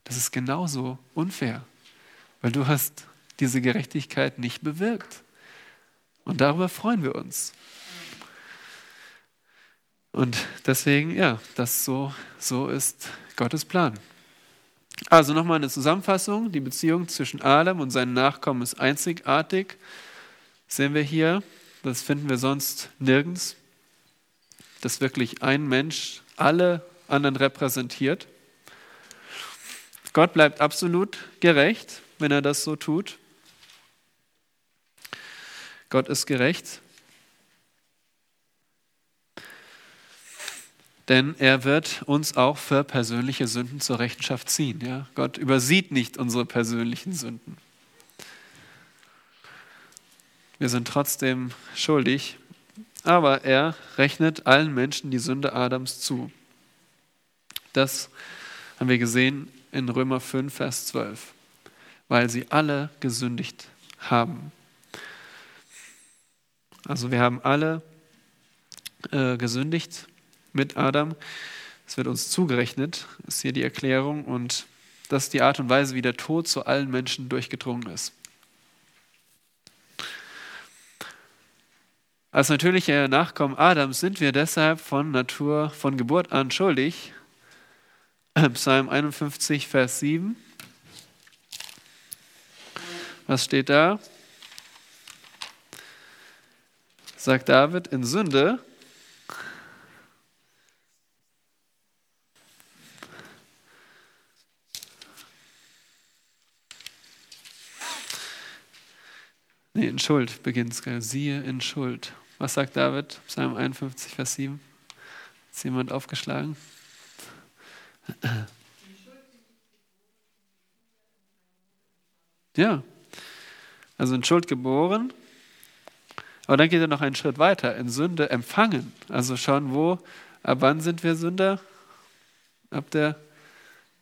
Das ist genauso unfair, weil du hast diese Gerechtigkeit nicht bewirkt. Und darüber freuen wir uns. Und deswegen, ja, das so, so ist Gottes Plan. Also nochmal eine Zusammenfassung. Die Beziehung zwischen Adam und seinen Nachkommen ist einzigartig. Sehen wir hier. Das finden wir sonst nirgends. Dass wirklich ein Mensch alle anderen repräsentiert. Gott bleibt absolut gerecht, wenn er das so tut. Gott ist gerecht. Denn er wird uns auch für persönliche Sünden zur Rechenschaft ziehen. Ja? Gott übersieht nicht unsere persönlichen Sünden. Wir sind trotzdem schuldig, aber er rechnet allen Menschen die Sünde Adams zu. Das haben wir gesehen in Römer 5, Vers 12, weil sie alle gesündigt haben. Also wir haben alle äh, gesündigt mit Adam. Es wird uns zugerechnet, ist hier die Erklärung. Und das ist die Art und Weise, wie der Tod zu allen Menschen durchgedrungen ist. Als natürliche Nachkommen Adams sind wir deshalb von Natur, von Geburt an schuldig. Psalm 51, Vers 7. Was steht da? Sagt David, in Sünde Nee, in Schuld beginnt es. Siehe in Schuld. Was sagt David? Psalm 51, Vers 7. Ist jemand aufgeschlagen? Ja, also in Schuld geboren. Aber dann geht er noch einen Schritt weiter, in Sünde empfangen. Also schauen, wo, ab wann sind wir Sünder? Ab der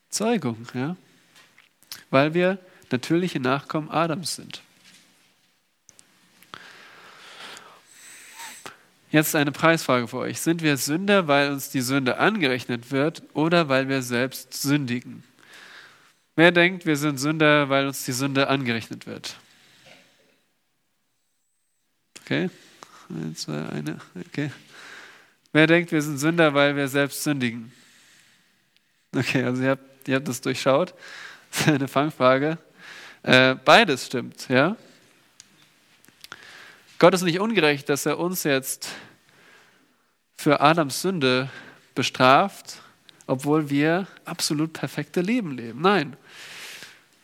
Zeugung, ja. Weil wir natürliche Nachkommen Adams sind. Jetzt eine Preisfrage für euch. Sind wir Sünder, weil uns die Sünde angerechnet wird oder weil wir selbst sündigen? Wer denkt, wir sind Sünder, weil uns die Sünde angerechnet wird? Okay. Eine, zwei, eine. Okay. Wer denkt, wir sind Sünder, weil wir selbst sündigen? Okay, also ihr habt, ihr habt das durchschaut. Das ist eine Fangfrage. Äh, beides stimmt, ja. Gott ist nicht ungerecht, dass er uns jetzt für Adams Sünde bestraft, obwohl wir absolut perfekte Leben leben. Nein,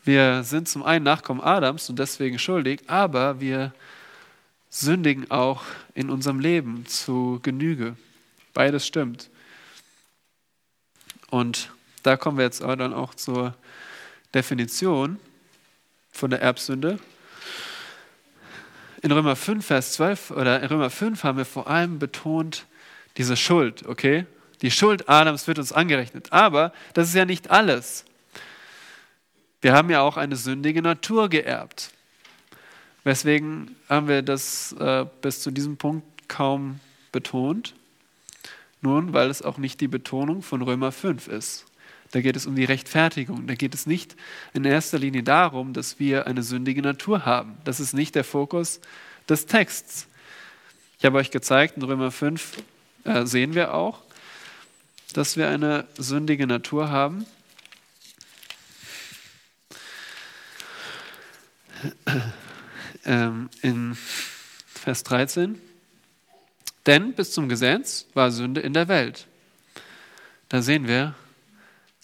wir sind zum einen Nachkommen Adams und deswegen schuldig, aber wir sündigen auch in unserem Leben zu Genüge. Beides stimmt. Und da kommen wir jetzt dann auch zur Definition von der Erbsünde. In Römer 5, Vers 12 oder in Römer 5 haben wir vor allem betont diese Schuld, okay? Die Schuld Adams wird uns angerechnet. Aber das ist ja nicht alles. Wir haben ja auch eine sündige Natur geerbt. Weswegen haben wir das äh, bis zu diesem Punkt kaum betont? Nun, weil es auch nicht die Betonung von Römer 5 ist. Da geht es um die Rechtfertigung. Da geht es nicht in erster Linie darum, dass wir eine sündige Natur haben. Das ist nicht der Fokus des Texts. Ich habe euch gezeigt, in Römer 5 äh, sehen wir auch, dass wir eine sündige Natur haben. Ähm, in Vers 13. Denn bis zum Gesetz war Sünde in der Welt. Da sehen wir,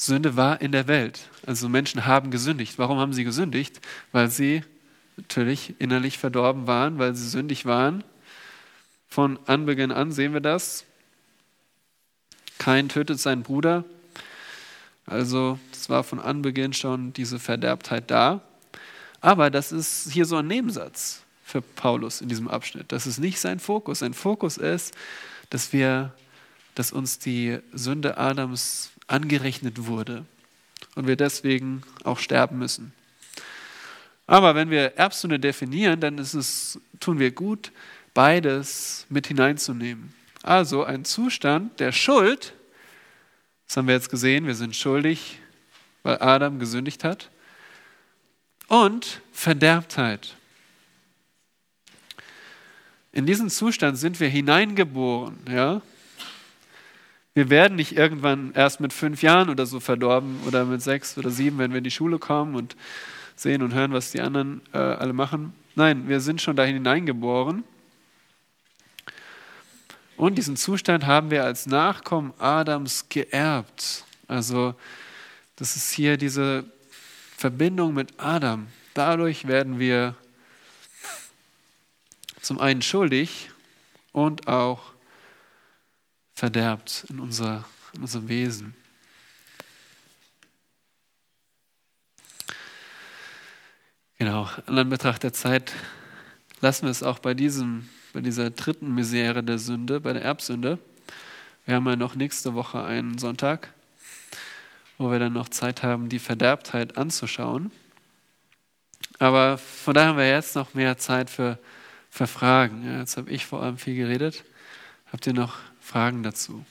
Sünde war in der Welt. Also Menschen haben gesündigt. Warum haben sie gesündigt? Weil sie natürlich innerlich verdorben waren, weil sie sündig waren. Von Anbeginn an sehen wir das. Kein tötet seinen Bruder. Also es war von Anbeginn schon diese Verderbtheit da. Aber das ist hier so ein Nebensatz für Paulus in diesem Abschnitt. Das ist nicht sein Fokus. Sein Fokus ist, dass wir, dass uns die Sünde Adams angerechnet wurde und wir deswegen auch sterben müssen. Aber wenn wir Erbsünde definieren, dann es, tun wir gut, beides mit hineinzunehmen. Also ein Zustand der Schuld, das haben wir jetzt gesehen, wir sind schuldig, weil Adam gesündigt hat, und Verderbtheit. In diesen Zustand sind wir hineingeboren. Ja? Wir werden nicht irgendwann erst mit fünf Jahren oder so verdorben oder mit sechs oder sieben, wenn wir in die Schule kommen und sehen und hören, was die anderen äh, alle machen. Nein, wir sind schon da hineingeboren. Und diesen Zustand haben wir als Nachkommen Adams geerbt. Also das ist hier diese Verbindung mit Adam. Dadurch werden wir zum einen schuldig und auch verderbt in, unser, in unserem Wesen. Genau, in Anbetracht der Zeit lassen wir es auch bei, diesem, bei dieser dritten Misere der Sünde, bei der Erbsünde. Wir haben ja noch nächste Woche einen Sonntag wo wir dann noch Zeit haben, die Verderbtheit anzuschauen. Aber von daher haben wir jetzt noch mehr Zeit für, für Fragen. Ja, jetzt habe ich vor allem viel geredet. Habt ihr noch Fragen dazu?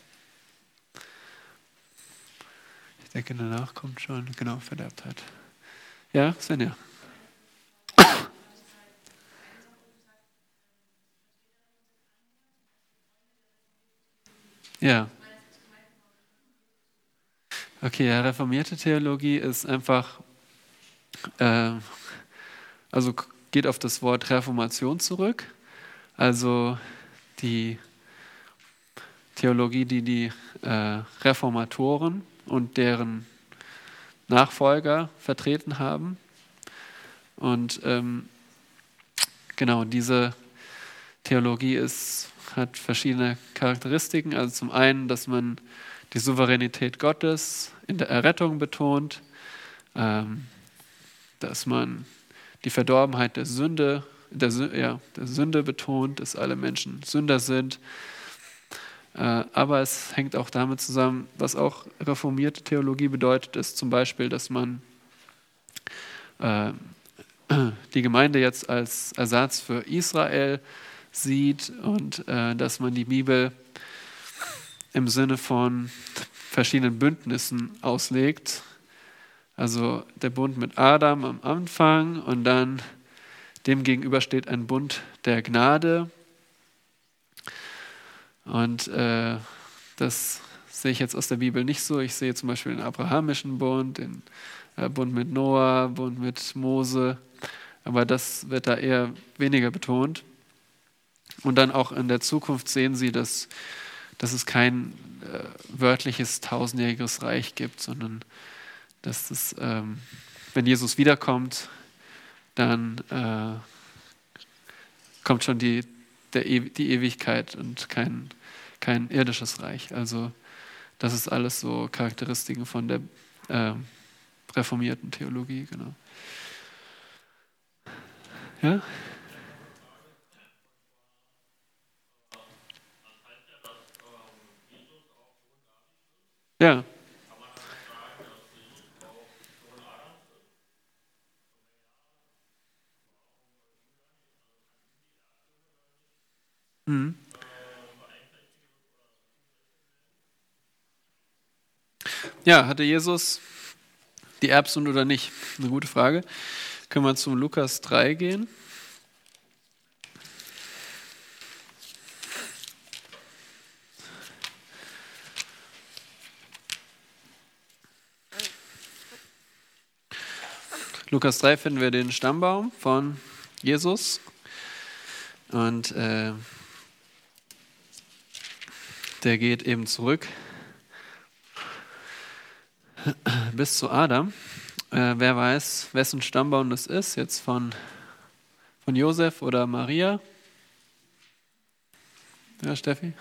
Ich denke, danach kommt schon, genau, Verderbtheit. Ja, Svenja. Ja. Okay, ja, reformierte Theologie ist einfach, äh, also geht auf das Wort Reformation zurück. Also die Theologie, die die äh, Reformatoren und deren Nachfolger vertreten haben. Und ähm, genau, diese Theologie ist, hat verschiedene Charakteristiken. Also zum einen, dass man die Souveränität Gottes in der Errettung betont, ähm, dass man die Verdorbenheit der Sünde, der, ja, der Sünde betont, dass alle Menschen Sünder sind. Äh, aber es hängt auch damit zusammen, was auch reformierte Theologie bedeutet, ist zum Beispiel, dass man äh, die Gemeinde jetzt als Ersatz für Israel sieht und äh, dass man die Bibel im Sinne von verschiedenen Bündnissen auslegt. Also der Bund mit Adam am Anfang und dann dem gegenüber steht ein Bund der Gnade. Und äh, das sehe ich jetzt aus der Bibel nicht so. Ich sehe zum Beispiel den abrahamischen Bund, den äh, Bund mit Noah, Bund mit Mose, aber das wird da eher weniger betont. Und dann auch in der Zukunft sehen Sie, dass dass es kein äh, wörtliches tausendjähriges Reich gibt, sondern dass es, ähm, wenn Jesus wiederkommt, dann äh, kommt schon die, der, e die Ewigkeit und kein, kein irdisches Reich. Also das ist alles so Charakteristiken von der, äh, reformierten Theologie, genau. Ja? Ja. Mhm. Ja, hatte Jesus die Erbsund oder nicht? Eine gute Frage. Können wir zum Lukas 3 gehen? Lukas 3 finden wir den Stammbaum von Jesus. Und äh, der geht eben zurück bis zu Adam. Äh, wer weiß, wessen Stammbaum das ist, jetzt von, von Josef oder Maria? Ja, Steffi?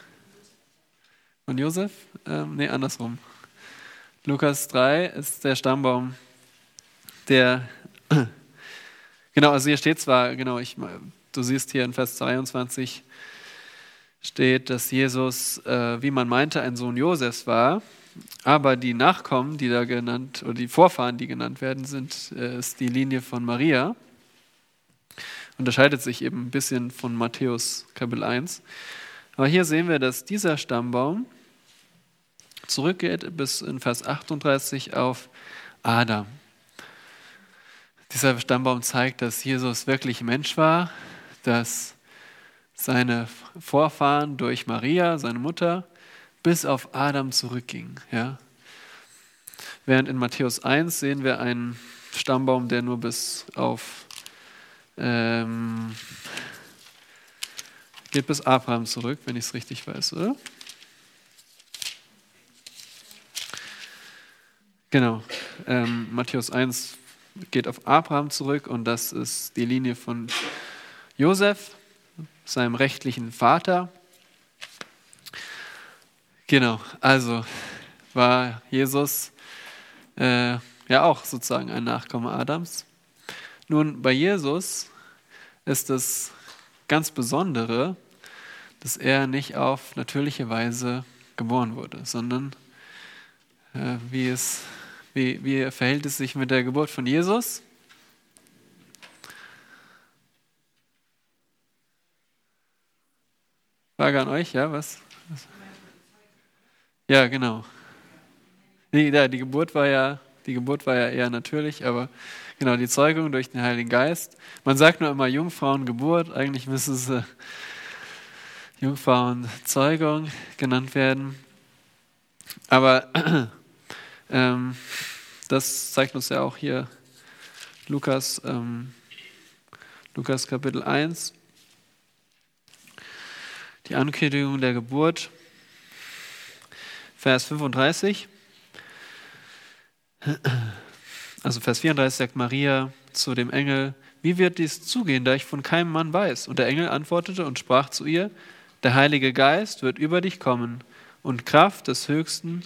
Von Josef? Ähm, nee, andersrum. Lukas 3 ist der Stammbaum, der, genau, also hier steht zwar, genau, ich, du siehst hier in Vers 22, steht, dass Jesus, äh, wie man meinte, ein Sohn Josefs war. Aber die Nachkommen, die da genannt, oder die Vorfahren, die genannt werden, sind, äh, ist die Linie von Maria. Unterscheidet sich eben ein bisschen von Matthäus Kapitel 1. Aber hier sehen wir, dass dieser Stammbaum zurückgeht bis in Vers 38 auf Adam. Dieser Stammbaum zeigt, dass Jesus wirklich Mensch war, dass seine Vorfahren durch Maria, seine Mutter, bis auf Adam zurückgingen. Ja? Während in Matthäus 1 sehen wir einen Stammbaum, der nur bis auf ähm, geht bis Abraham zurück, wenn ich es richtig weiß, oder? Genau. Ähm, Matthäus 1 geht auf Abraham zurück und das ist die Linie von Josef, seinem rechtlichen Vater. Genau, also war Jesus äh, ja auch sozusagen ein Nachkomme Adams. Nun, bei Jesus ist das ganz Besondere, dass er nicht auf natürliche Weise geboren wurde, sondern äh, wie, es, wie, wie verhält es sich mit der Geburt von Jesus? Frage an euch, ja, was? Ja, genau. Die, ja, die Geburt war ja, die Geburt war ja eher natürlich, aber genau, die Zeugung durch den Heiligen Geist. Man sagt nur immer Jungfrauengeburt, eigentlich müsste es äh, Jungfrauenzeugung genannt werden. Aber ähm, das zeigt uns ja auch hier Lukas, ähm, Lukas Kapitel 1. Die Ankündigung der Geburt, Vers 35. Also Vers 34 sagt Maria zu dem Engel, wie wird dies zugehen, da ich von keinem Mann weiß? Und der Engel antwortete und sprach zu ihr, der Heilige Geist wird über dich kommen und Kraft des Höchsten,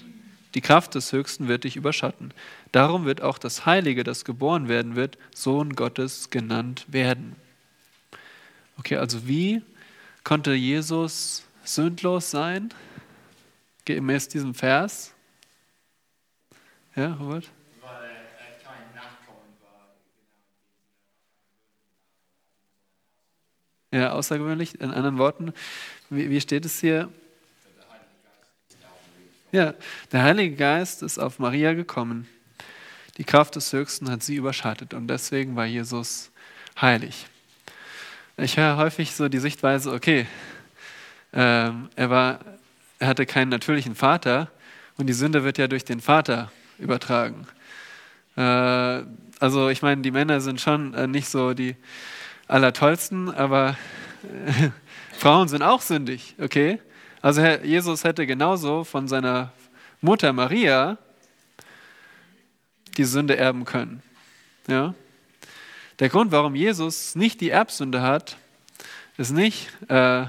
die Kraft des Höchsten wird dich überschatten. Darum wird auch das Heilige, das geboren werden wird, Sohn Gottes genannt werden. Okay, also wie Konnte Jesus sündlos sein, gemäß diesem Vers? Ja, Robert? Er. Ja, außergewöhnlich. In anderen Worten, wie, wie steht es hier? Ja, der Heilige Geist ist auf Maria gekommen. Die Kraft des Höchsten hat sie überschattet und deswegen war Jesus heilig. Ich höre häufig so die Sichtweise, okay, ähm, er, war, er hatte keinen natürlichen Vater und die Sünde wird ja durch den Vater übertragen. Äh, also ich meine, die Männer sind schon äh, nicht so die allertollsten, aber äh, Frauen sind auch sündig, okay? Also Herr, Jesus hätte genauso von seiner Mutter Maria die Sünde erben können. Ja? Der Grund, warum Jesus nicht die Erbsünde hat, ist nicht, äh,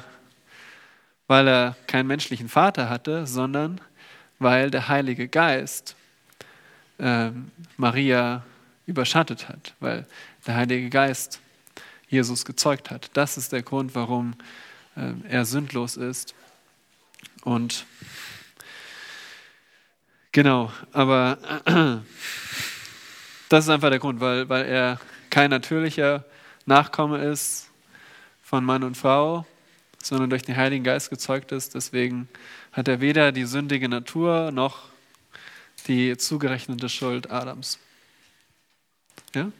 weil er keinen menschlichen Vater hatte, sondern weil der Heilige Geist äh, Maria überschattet hat, weil der Heilige Geist Jesus gezeugt hat. Das ist der Grund, warum äh, er sündlos ist. Und genau, aber das ist einfach der Grund, weil, weil er kein natürlicher Nachkomme ist von Mann und Frau, sondern durch den Heiligen Geist gezeugt ist. Deswegen hat er weder die sündige Natur noch die zugerechnete Schuld Adams. Ja?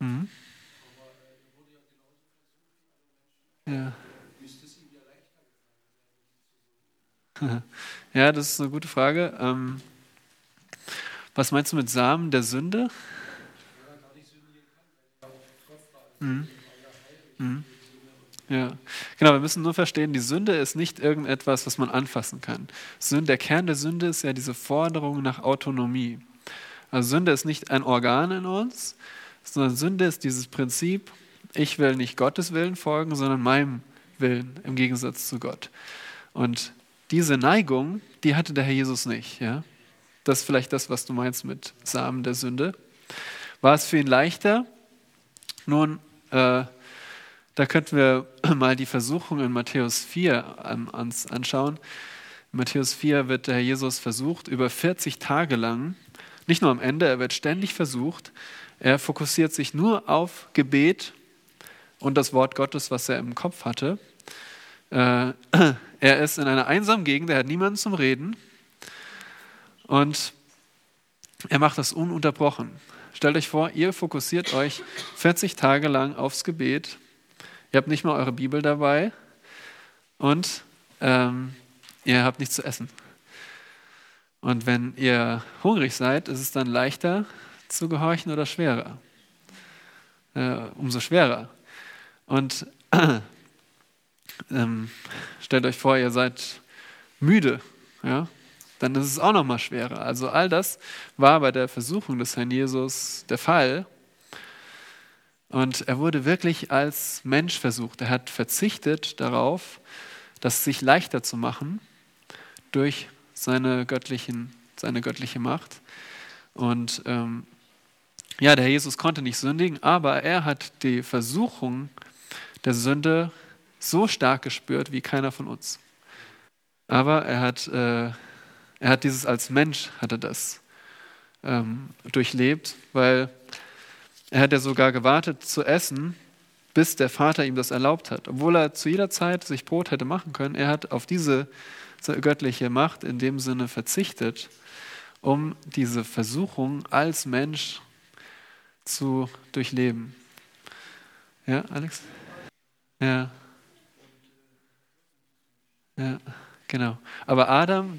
Mhm. Ja. Ja, das ist eine gute Frage. Ähm, was meinst du mit Samen der Sünde? Mhm. Mhm. Ja, genau, wir müssen nur verstehen, die Sünde ist nicht irgendetwas, was man anfassen kann. Der Kern der Sünde ist ja diese Forderung nach Autonomie. Also Sünde ist nicht ein Organ in uns, sondern Sünde ist dieses Prinzip, ich will nicht Gottes Willen folgen, sondern meinem Willen im Gegensatz zu Gott. Und diese Neigung, die hatte der Herr Jesus nicht. Ja? Das ist vielleicht das, was du meinst mit Samen der Sünde. War es für ihn leichter? Nun, äh, da könnten wir mal die Versuchung in Matthäus 4 ähm, anschauen. In Matthäus 4 wird der Herr Jesus versucht, über 40 Tage lang, nicht nur am Ende, er wird ständig versucht, er fokussiert sich nur auf Gebet und das Wort Gottes, was er im Kopf hatte. Äh, er ist in einer einsamen Gegend, er hat niemanden zum Reden und er macht das ununterbrochen. Stellt euch vor, ihr fokussiert euch 40 Tage lang aufs Gebet, ihr habt nicht mal eure Bibel dabei und ähm, ihr habt nichts zu essen. Und wenn ihr hungrig seid, ist es dann leichter, zu gehorchen oder schwerer? Äh, umso schwerer. Und ähm, stellt euch vor, ihr seid müde, ja? Dann ist es auch noch mal schwerer. Also all das war bei der Versuchung des Herrn Jesus der Fall. Und er wurde wirklich als Mensch versucht. Er hat verzichtet darauf, das sich leichter zu machen durch seine, göttlichen, seine göttliche Macht. Und ähm, ja, der Herr Jesus konnte nicht sündigen, aber er hat die Versuchung der Sünde so stark gespürt wie keiner von uns. Aber er hat, äh, er hat dieses als Mensch, hat er das ähm, durchlebt, weil er hat ja sogar gewartet zu essen, bis der Vater ihm das erlaubt hat. Obwohl er zu jeder Zeit sich Brot hätte machen können, er hat auf diese göttliche Macht in dem Sinne verzichtet, um diese Versuchung als Mensch zu durchleben. Ja, Alex? Ja. Ja, genau. Aber Adam,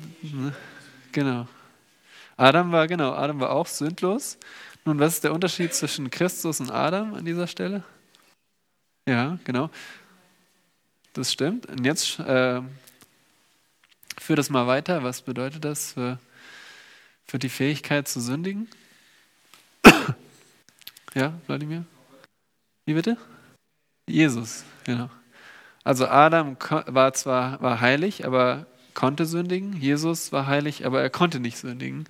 genau. Adam war, genau, Adam war auch sündlos. Nun, was ist der Unterschied zwischen Christus und Adam an dieser Stelle? Ja, genau. Das stimmt. Und jetzt äh, führ das mal weiter. Was bedeutet das für, für die Fähigkeit zu sündigen? Ja, Wladimir? Wie bitte? Jesus, genau. Also Adam war zwar war heilig, aber konnte sündigen. Jesus war heilig, aber er konnte nicht sündigen,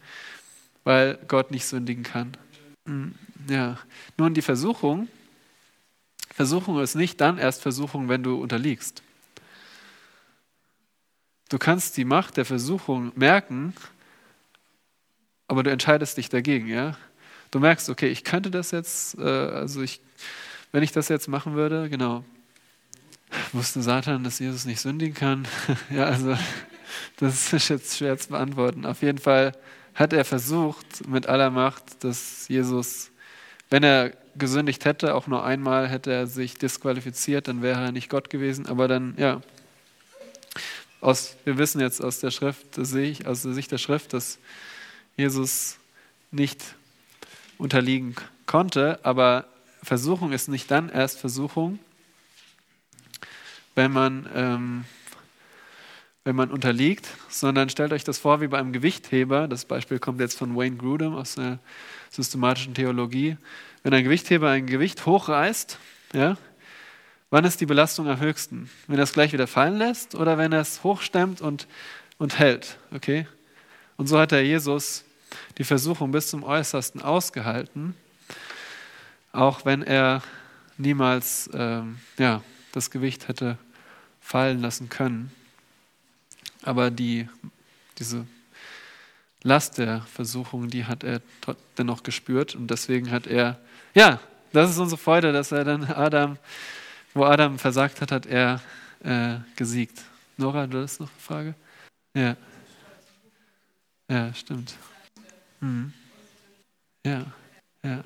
weil Gott nicht sündigen kann. Hm, ja, nun die Versuchung. Versuchung ist nicht dann erst Versuchung, wenn du unterliegst. Du kannst die Macht der Versuchung merken, aber du entscheidest dich dagegen, ja? du merkst, okay, ich könnte das jetzt, äh, also ich, wenn ich das jetzt machen würde, genau, wusste Satan, dass Jesus nicht sündigen kann? ja, also das ist jetzt schwer zu beantworten. Auf jeden Fall hat er versucht mit aller Macht, dass Jesus, wenn er gesündigt hätte, auch nur einmal hätte er sich disqualifiziert, dann wäre er nicht Gott gewesen. Aber dann, ja, aus, wir wissen jetzt aus der Schrift, das sehe ich aus der Sicht der Schrift, dass Jesus nicht unterliegen konnte. Aber Versuchung ist nicht dann erst Versuchung, wenn man, ähm, wenn man unterliegt, sondern stellt euch das vor wie bei einem Gewichtheber. Das Beispiel kommt jetzt von Wayne Grudem aus der systematischen Theologie. Wenn ein Gewichtheber ein Gewicht hochreißt, ja, Wann ist die Belastung am höchsten? Wenn er es gleich wieder fallen lässt oder wenn er es hochstemmt und, und hält? Okay? Und so hat der Jesus die Versuchung bis zum Äußersten ausgehalten, auch wenn er niemals ähm, ja, das Gewicht hätte fallen lassen können. Aber die, diese Last der Versuchung, die hat er dennoch gespürt und deswegen hat er, ja, das ist unsere Freude, dass er dann Adam, wo Adam versagt hat, hat er äh, gesiegt. Nora, du hast noch eine Frage? Ja. Ja, stimmt. Mhm. Ja, ja,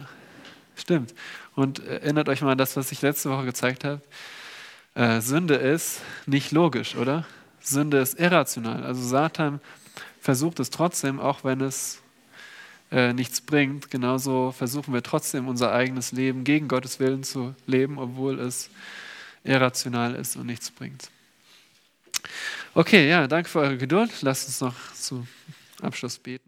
stimmt. Und erinnert euch mal an das, was ich letzte Woche gezeigt habe. Äh, Sünde ist nicht logisch, oder? Sünde ist irrational. Also Satan versucht es trotzdem, auch wenn es äh, nichts bringt. Genauso versuchen wir trotzdem unser eigenes Leben gegen Gottes Willen zu leben, obwohl es irrational ist und nichts bringt. Okay, ja, danke für eure Geduld. Lasst uns noch zu Abschluss beten.